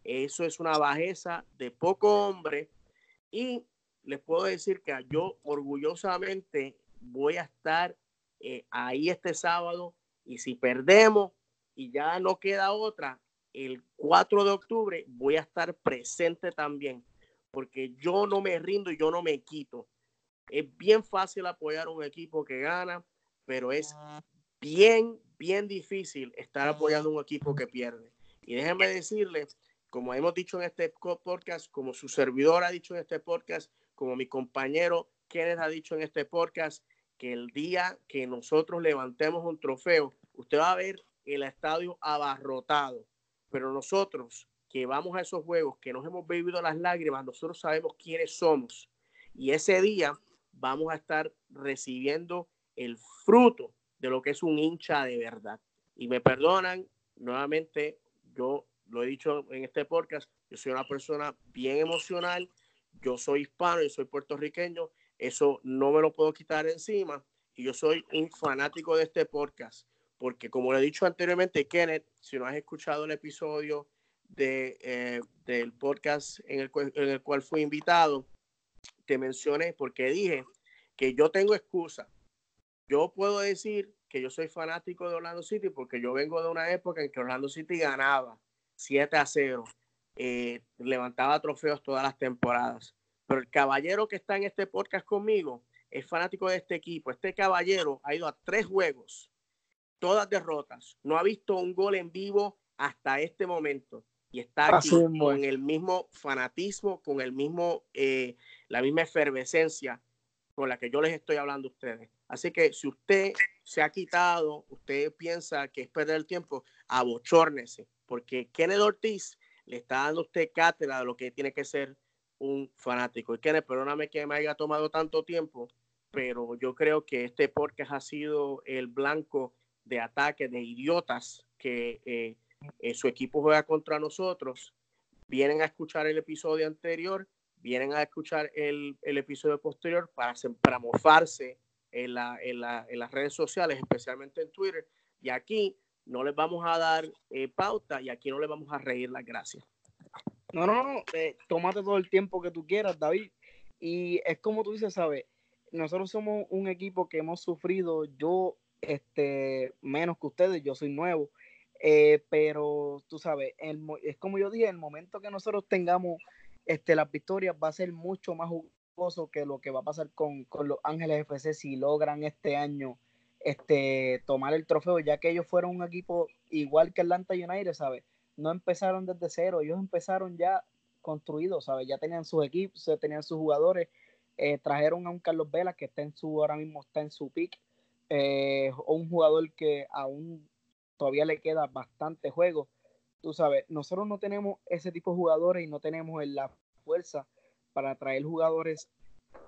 eso es una bajeza de poco hombre. Y les puedo decir que yo orgullosamente voy a estar eh, ahí este sábado y si perdemos y ya no queda otra, el 4 de octubre voy a estar presente también, porque yo no me rindo y yo no me quito. Es bien fácil apoyar a un equipo que gana, pero es bien, bien difícil estar apoyando a un equipo que pierde. Y déjenme decirle, como hemos dicho en este podcast, como su servidor ha dicho en este podcast, como mi compañero Kenneth ha dicho en este podcast, que el día que nosotros levantemos un trofeo, usted va a ver el estadio abarrotado. Pero nosotros que vamos a esos juegos, que nos hemos bebido las lágrimas, nosotros sabemos quiénes somos. Y ese día vamos a estar recibiendo el fruto de lo que es un hincha de verdad. Y me perdonan, nuevamente, yo lo he dicho en este podcast, yo soy una persona bien emocional, yo soy hispano, yo soy puertorriqueño, eso no me lo puedo quitar encima y yo soy un fanático de este podcast, porque como le he dicho anteriormente, Kenneth, si no has escuchado el episodio de, eh, del podcast en el, en el cual fui invitado, te mencioné porque dije que yo tengo excusa. Yo puedo decir que yo soy fanático de Orlando City porque yo vengo de una época en que Orlando City ganaba 7 a 0, eh, levantaba trofeos todas las temporadas. Pero el caballero que está en este podcast conmigo es fanático de este equipo. Este caballero ha ido a tres juegos, todas derrotas. No ha visto un gol en vivo hasta este momento. Y está aquí con el mismo fanatismo, con el mismo, eh, la misma efervescencia con la que yo les estoy hablando a ustedes. Así que si usted se ha quitado, usted piensa que es perder el tiempo, abochórnese, porque Kenneth Ortiz le está dando a usted cátedra de lo que tiene que ser un fanático. Y Kenneth, perdóname que me haya tomado tanto tiempo, pero yo creo que este podcast ha sido el blanco de ataques de idiotas que eh, eh, su equipo juega contra nosotros. Vienen a escuchar el episodio anterior, vienen a escuchar el, episodio posterior para, para mofarse en, en, las redes sociales, especialmente en Twitter. Y aquí no les vamos a dar eh, pauta y aquí no les vamos a reír las gracias. No, no, no, eh, tómate todo el tiempo que tú quieras, David. Y es como tú dices, ¿sabes? Nosotros somos un equipo que hemos sufrido, yo, este, menos que ustedes, yo soy nuevo, eh, pero tú sabes, es como yo dije, el momento que nosotros tengamos este, las victorias va a ser mucho más jugoso que lo que va a pasar con, con los Ángeles FC si logran este año este, tomar el trofeo, ya que ellos fueron un equipo igual que Atlanta United, ¿sabes? No empezaron desde cero, ellos empezaron ya construidos, ¿sabes? Ya tenían sus equipos, tenían sus jugadores, eh, trajeron a un Carlos Vela que está en su, ahora mismo está en su pick, eh, un jugador que aún todavía le queda bastante juego. Tú sabes, nosotros no tenemos ese tipo de jugadores y no tenemos la fuerza para traer jugadores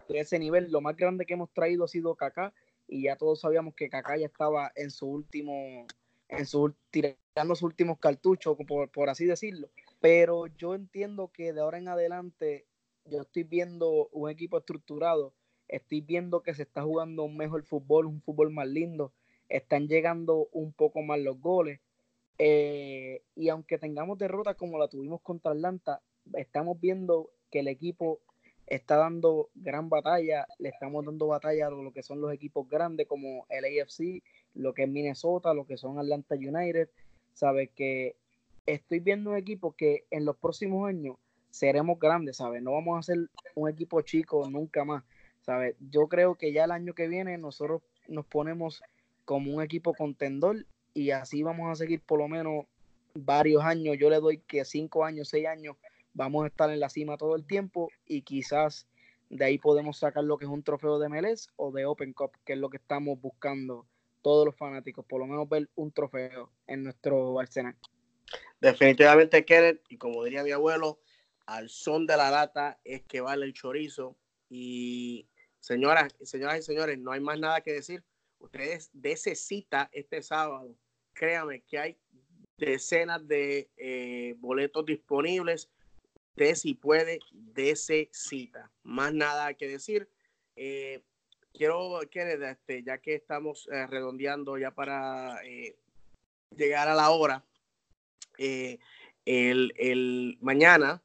de ese nivel. Lo más grande que hemos traído ha sido Kaká y ya todos sabíamos que Kaká ya estaba en su último, en su, tirando sus últimos cartuchos, por, por así decirlo. Pero yo entiendo que de ahora en adelante yo estoy viendo un equipo estructurado, estoy viendo que se está jugando un mejor fútbol, un fútbol más lindo, están llegando un poco más los goles. Eh, y aunque tengamos derrotas como la tuvimos contra Atlanta, estamos viendo que el equipo está dando gran batalla, le estamos dando batalla a lo que son los equipos grandes como el AFC, lo que es Minnesota, lo que son Atlanta United, sabes que estoy viendo un equipo que en los próximos años seremos grandes, ¿sabes? No vamos a ser un equipo chico nunca más, ¿sabes? Yo creo que ya el año que viene nosotros nos ponemos como un equipo contendor y así vamos a seguir por lo menos varios años. Yo le doy que cinco años, seis años vamos a estar en la cima todo el tiempo y quizás de ahí podemos sacar lo que es un trofeo de MLS o de Open Cup, que es lo que estamos buscando todos los fanáticos, por lo menos ver un trofeo en nuestro Arsenal. Definitivamente, Kenneth, y como diría mi abuelo, al son de la data es que vale el chorizo. Y señoras, señoras y señores, no hay más nada que decir. Ustedes necesitan este sábado. Créanme que hay decenas de eh, boletos disponibles de si puede, de cita. Más nada que decir. Eh, quiero, este, ya que estamos eh, redondeando ya para llegar a la hora, el, mañana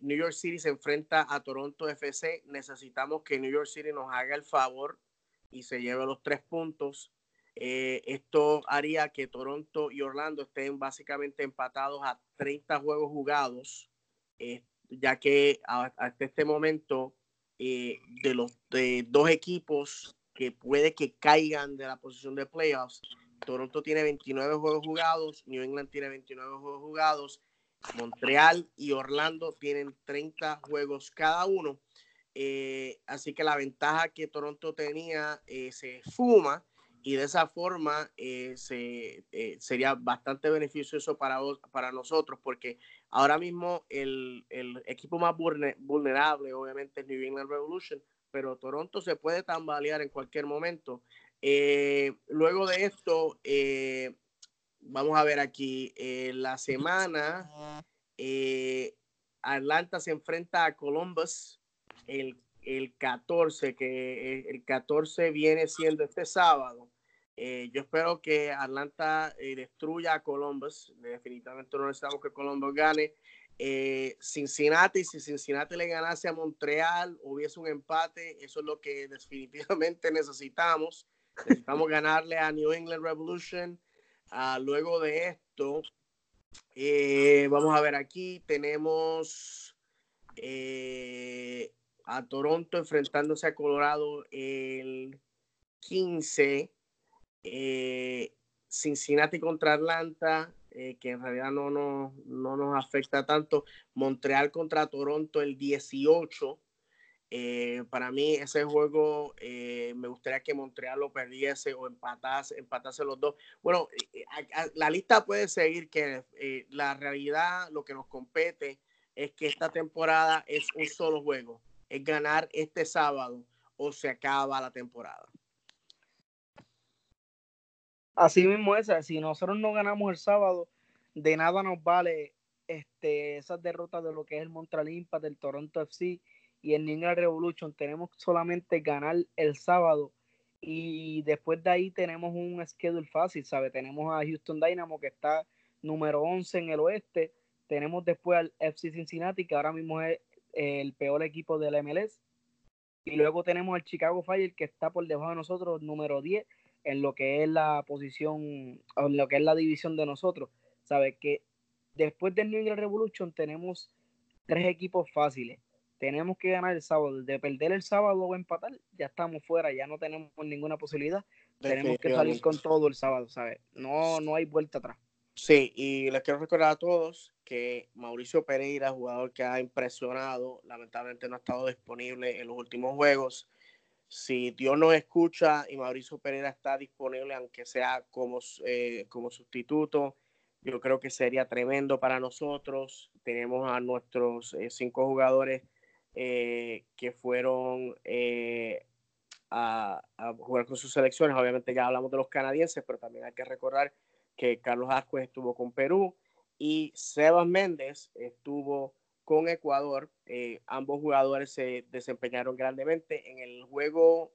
New York City se enfrenta a Toronto FC. Necesitamos que New York City nos haga el favor y se lleve los tres puntos. esto haría que Toronto y Orlando estén básicamente empatados a 30 juegos jugados. Eh, ya que hasta este momento eh, de los de dos equipos que puede que caigan de la posición de playoffs, Toronto tiene 29 juegos jugados, New England tiene 29 juegos jugados, Montreal y Orlando tienen 30 juegos cada uno. Eh, así que la ventaja que Toronto tenía eh, se fuma y de esa forma eh, se, sería bastante beneficioso para, para nosotros porque ahora mismo el, el equipo más vulnerable obviamente es New England Revolution, pero Toronto se puede tambalear en cualquier momento. luego de esto, vamos a ver aquí, la semana, Atlanta se enfrenta a Columbus el, el 14, que el 14 viene siendo este sábado. Eh, yo espero que Atlanta eh, destruya a Columbus. Definitivamente no necesitamos que Columbus gane. Eh, Cincinnati, si Cincinnati le ganase a Montreal, hubiese un empate. Eso es lo que definitivamente necesitamos. Necesitamos ganarle a New England Revolution. Ah, luego de esto, vamos a ver aquí, tenemos a Toronto enfrentándose a Colorado el 15, eh, Cincinnati contra Atlanta, eh, que en realidad no, no, no, nos afecta tanto, Montreal contra Toronto el 18. Eh, para mí ese juego me gustaría que Montreal lo perdiese o empatase, empatase los dos. Bueno, la lista puede seguir que la realidad, lo que nos compete es que esta temporada es un solo juego es ganar este sábado o se acaba la temporada. Así mismo es, si nosotros no ganamos el sábado, de nada nos vale este, esas derrotas de lo que es el Montreal Impact, del Toronto FC y el New Revolution. Tenemos solamente ganar el sábado y después de ahí tenemos un schedule fácil, ¿sabe? Tenemos a Houston Dynamo que está número 11 en el oeste. Tenemos después al FC Cincinnati que ahora mismo es el peor equipo del MLS. Y luego tenemos el Chicago Fire que está por debajo de nosotros, número 10, en lo que es la posición, en lo que es la división de nosotros. Sabes que después del New England Revolution tenemos tres equipos fáciles. Tenemos que ganar el sábado. De perder el sábado o empatar, ya estamos fuera, ya no tenemos ninguna posibilidad. Tenemos que salir con todo el sábado, ¿sabes? No, no hay vuelta atrás. Sí, y les quiero recordar a todos que Mauricio Pereira, jugador que ha impresionado, lamentablemente no ha estado disponible en los últimos juegos. Si Dios nos escucha y Mauricio Pereira está disponible, aunque sea como, eh, como sustituto, yo creo que sería tremendo para nosotros. Tenemos a nuestros eh, cinco jugadores eh, que fueron a, a, jugar con sus selecciones. Obviamente ya hablamos de los canadienses, pero también hay que recordar que Carlos Ascuez estuvo con Perú y Sebas Méndez estuvo con Ecuador. Eh, ambos jugadores se desempeñaron grandemente en el juego.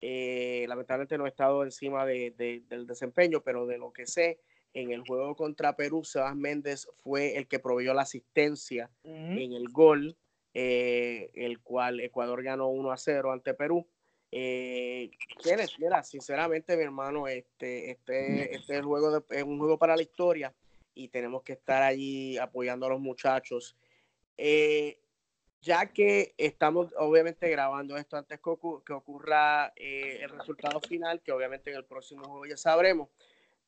Eh, lamentablemente no he estado encima del desempeño, pero de lo que sé, en el juego contra Perú, Sebas Méndez fue el que proveyó la asistencia en el gol, eh, el cual Ecuador ganó 1 a 0 ante Perú. Eh, Mira, sinceramente, mi hermano, este, este, este juego es un juego para la historia y tenemos que estar allí apoyando a los muchachos. Eh, ya que estamos obviamente grabando esto antes que, ocurra eh, el resultado final, que obviamente en el próximo juego ya sabremos,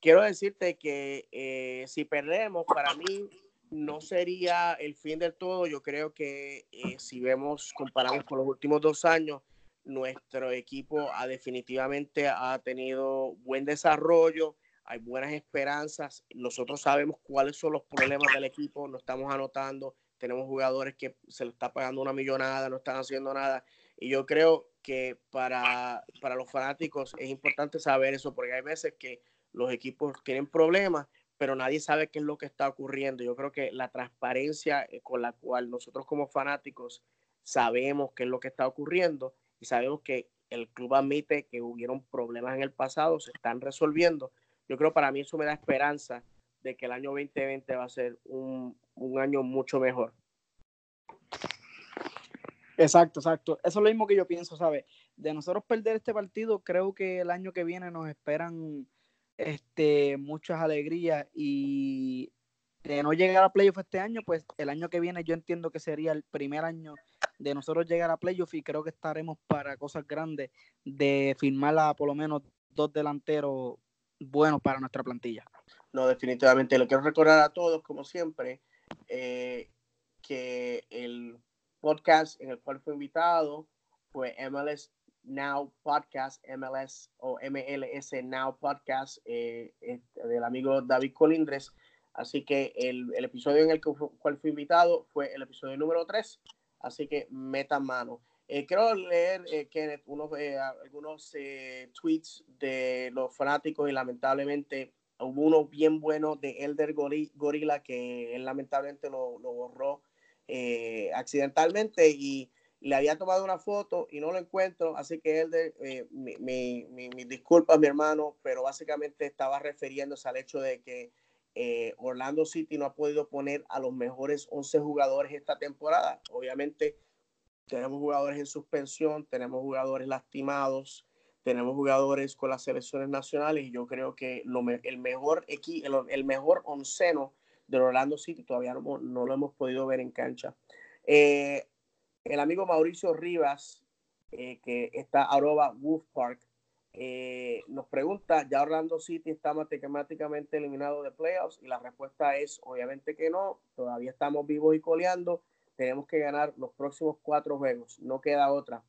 quiero decirte que si perdemos, para mí no sería el fin del todo. Yo creo que si vemos, comparamos con los últimos dos años, nuestro equipo ha definitivamente ha tenido buen desarrollo, hay buenas esperanzas, nosotros sabemos cuáles son los problemas del equipo, no estamos anotando, tenemos jugadores que se le está pagando una millonada, no están haciendo nada, y yo creo que para, para los fanáticos es importante saber eso, porque hay veces que los equipos tienen problemas, pero nadie sabe qué es lo que está ocurriendo. Yo creo que la transparencia eh, con la cual nosotros como fanáticos sabemos qué es lo que está ocurriendo y sabemos que el club admite que hubieron problemas en el pasado, se están resolviendo. Yo creo para mí eso me da esperanza de que el año 2020 va a ser un, año mucho mejor. Exacto, exacto. Eso es lo mismo que yo pienso, ¿sabes? De nosotros perder este partido, creo que el año que viene nos esperan este, muchas alegrías y de no llegar a playoff este año, pues el año que viene yo entiendo que sería el primer año de nosotros llegar a playoff y creo que estaremos para cosas grandes de firmar por lo menos dos delanteros buenos para nuestra plantilla. No, definitivamente. Lo quiero recordar a todos, como siempre, eh, que el podcast en el cual fue invitado fue MLS Now Podcast, MLS o MLS Now Podcast eh, del amigo David Colindres. Así que el, episodio en el cual fue invitado fue el episodio número 3. Así que metan mano. Eh, quiero leer, eh, Kenneth, unos, eh, algunos eh, tweets de los fanáticos y lamentablemente hubo uno bien bueno de Elder Gorilla que él lamentablemente lo borró accidentalmente y le había tomado una foto y no lo encuentro, así que Elder, mi, mi, mi, mi, disculpas mi hermano, pero básicamente estaba refiriéndose al hecho de que Orlando City no ha podido poner a los mejores 11 jugadores esta temporada. Obviamente tenemos jugadores en suspensión, tenemos jugadores lastimados, tenemos jugadores con las selecciones nacionales y yo creo que el mejor equipo, el, mejor onceno de Orlando City todavía no, lo hemos podido ver en cancha. Eh, el amigo Mauricio Rivas, eh, que está arroba Wolf Park, eh, nos pregunta, ¿ya Orlando City está matemáticamente eliminado de playoffs? Y la respuesta es obviamente que no, todavía estamos vivos y coleando tenemos que ganar los próximos cuatro juegos, no queda otra.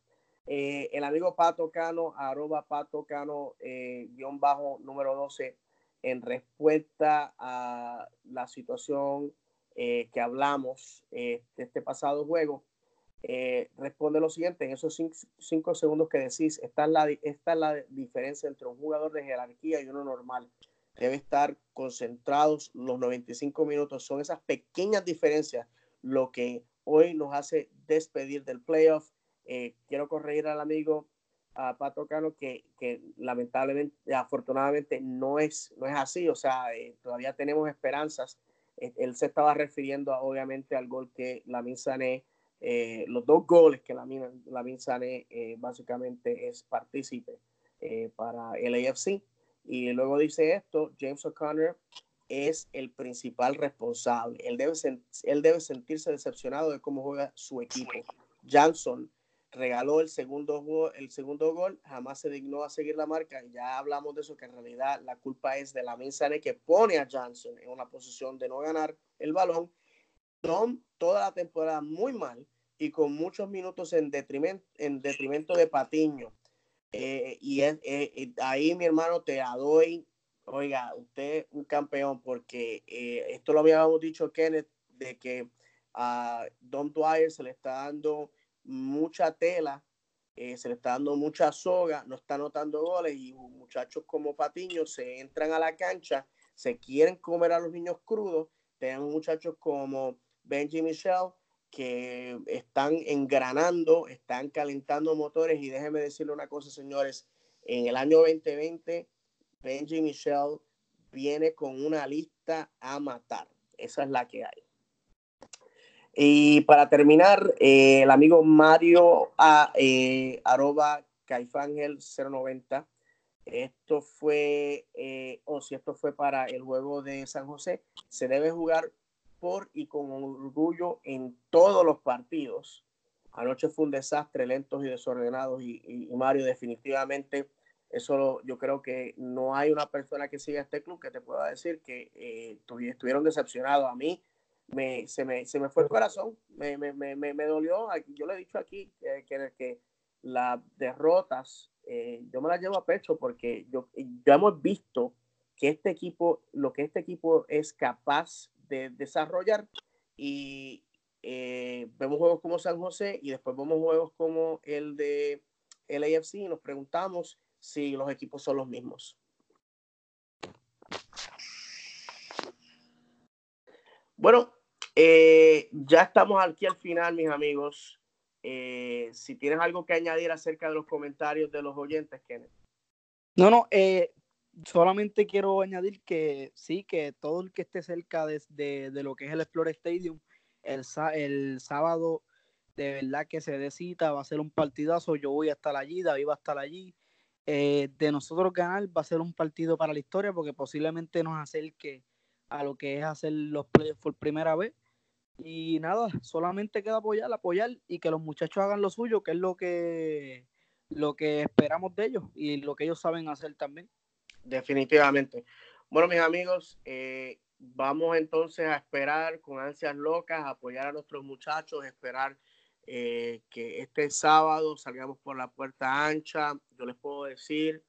Eh, el amigo Pato Cano, arroba Pato Cano, eh, guion bajo número 12, en respuesta a la situación que hablamos de este pasado juego, responde lo siguiente, en esos cinco, segundos que decís, esta es, la, esta es la diferencia entre un jugador de jerarquía y uno normal. Debe estar concentrados los 95 minutos. Son esas pequeñas diferencias lo que hoy nos hace despedir del playoff. Eh, quiero corregir al amigo a Pato Cano que, que, lamentablemente, afortunadamente no es, no es así, o sea, eh, todavía tenemos esperanzas. Eh, él se estaba refiriendo obviamente al gol que la Sané, los dos goles que la, la Sané básicamente es partícipe para el AFC. Y luego dice esto, James O'Connor es el principal responsable. Él debe, él debe sentirse decepcionado de cómo juega su equipo. Johnson regaló el segundo, el segundo gol, jamás se dignó a seguir la marca. Ya hablamos de eso, que en realidad la culpa es de la Minsane que pone a Johnson en una posición de no ganar el balón. Tom toda la temporada muy mal y con muchos minutos en detrimento, en detrimento de Patiño. Eh, y eh, ahí, mi hermano, te doy Oiga, usted un campeón, porque eh, esto lo habíamos dicho, Kenneth, de que a Don Dwyer se le está dando mucha tela, eh, se le está dando mucha soga, no está anotando goles y muchachos como Patiño se entran a la cancha, se quieren comer a los niños crudos. Tenemos muchachos como Benji Michel que están engranando, están calentando motores y déjenme decirle una cosa, señores, en el año 2020 Benji Michelle viene con una lista a matar. Esa es la que hay. Y para terminar, eh, el amigo Mario a, eh, arroba caifangel 090. Esto fue, eh, o si esto fue para el juego de San José, se debe jugar y con orgullo en todos los partidos. Anoche fue un desastre, lentos y desordenados, y Mario definitivamente eso yo creo que no hay una persona que siga este club que te pueda decir que eh, estuvieron decepcionados. A mí me, se, me, se me fue el corazón, me, me, me, me dolió. Yo le he dicho aquí que, que, que las derrotas eh, yo me las llevo a pecho porque yo, ya hemos visto que este equipo, lo que este equipo es capaz de desarrollar y eh, vemos juegos como San José y después vemos juegos como el de el AFC y nos preguntamos si los equipos son los mismos. Bueno, eh, ya estamos aquí al final, mis amigos. Eh, si tienes algo que añadir acerca de los comentarios de los oyentes, Kenneth. No, no, eh, solamente quiero añadir que sí, que todo el que esté cerca de, de, lo que es el Explore Stadium, el, el sábado, de verdad que se decita, va a ser un partidazo. Yo voy a estar allí, David va a estar allí. Eh, de nosotros ganar va a ser un partido para la historia porque posiblemente nos acerque a lo que es hacer los playoffs por primera vez. Y nada, solamente queda apoyar, apoyar y que los muchachos hagan lo suyo, que es lo que, lo que esperamos de ellos y lo que ellos saben hacer también. Definitivamente. Bueno, mis amigos, eh, vamos entonces a esperar con ansias locas, apoyar a nuestros muchachos, esperar eh, que este sábado salgamos por la puerta ancha. Yo les puedo decir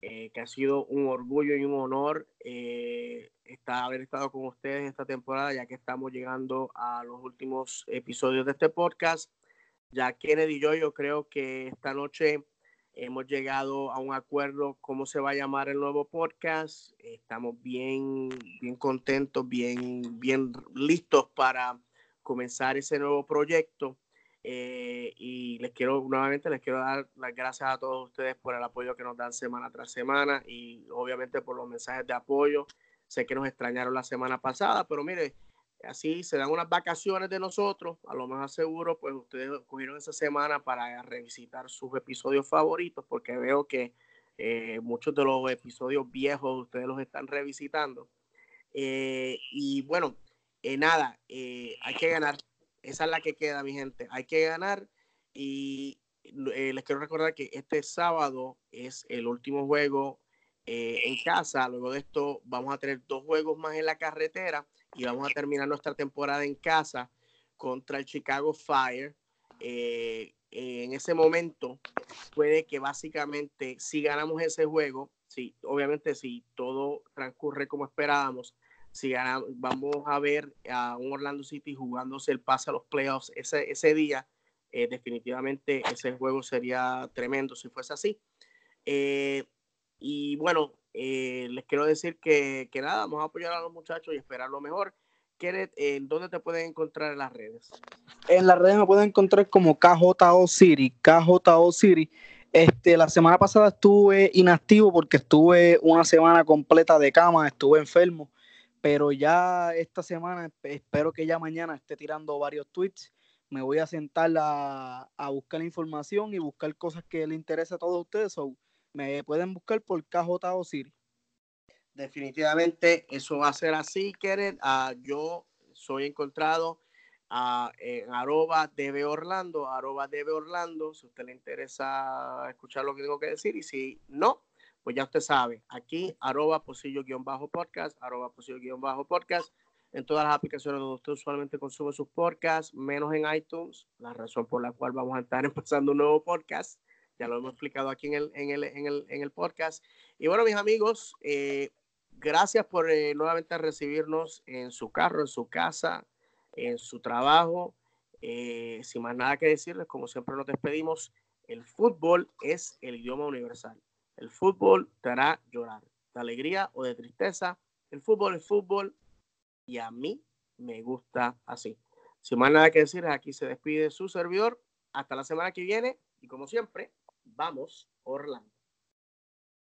eh, que ha sido un orgullo y un honor estar, haber estado con ustedes esta temporada, ya que estamos llegando a los últimos episodios de este podcast. Ya Kennedy y yo, yo creo que esta noche Hemos llegado a un acuerdo cómo se va a llamar el nuevo podcast. Estamos bien, bien contentos, bien, bien listos para comenzar ese nuevo proyecto. Eh, y les quiero nuevamente les quiero dar las gracias a todos ustedes por el apoyo que nos dan semana tras semana y obviamente por los mensajes de apoyo. Sé que nos extrañaron la semana pasada, pero mire, así se dan unas vacaciones de nosotros, a lo más seguro, pues ustedes cogieron esa semana para revisitar sus episodios favoritos, porque veo que eh, muchos de los episodios viejos ustedes los están revisitando. Eh, y bueno, eh, nada, hay que ganar. Esa es la que queda, mi gente. Hay que ganar. Y les quiero recordar que este sábado es el último juego en casa. Luego de esto vamos a tener dos juegos más en la carretera y vamos a terminar nuestra temporada en casa contra el Chicago Fire. Eh, en ese momento puede que básicamente si ganamos ese juego, si obviamente si todo transcurre como esperábamos, si ganamos, vamos a ver a un Orlando City jugándose el pase a los playoffs ese, ese día, eh, definitivamente ese juego sería tremendo si fuese así. Eh, y bueno, eh, les quiero decir que, que, nada, vamos a apoyar a los muchachos y esperar lo mejor. ¿En dónde te pueden encontrar en las redes? En las redes me pueden encontrar como KJO City, KJO City. Este, la semana pasada estuve inactivo porque estuve una semana completa de cama, estuve enfermo, pero ya esta semana espero que ya mañana esté tirando varios tweets. Me voy a sentar a, a buscar información y buscar cosas que le interese a todos ustedes. Me pueden buscar por KJ Siri. Definitivamente eso va a ser así, Keren. Uh, yo soy encontrado uh, en arroba DB Orlando, arroba DB Orlando, si a usted le interesa escuchar lo que tengo que decir y si no, pues ya usted sabe, aquí arroba posillo-podcast, arroba posillo-podcast, en todas las aplicaciones donde usted usualmente consume sus podcasts, menos en iTunes, la razón por la cual vamos a estar empezando un nuevo podcast ya lo hemos explicado aquí en el, en el, en el, en el podcast. Y bueno, mis amigos, eh, gracias por eh, nuevamente recibirnos en su carro, en su casa, en su trabajo. Eh, sin más nada que decirles, como siempre nos despedimos, el fútbol es el idioma universal. El fútbol te hará llorar, de alegría o de tristeza. El fútbol es fútbol y a mí me gusta así. Sin más nada que decirles, aquí se despide su servidor. Hasta la semana que viene y como siempre, Vamos, Orlando.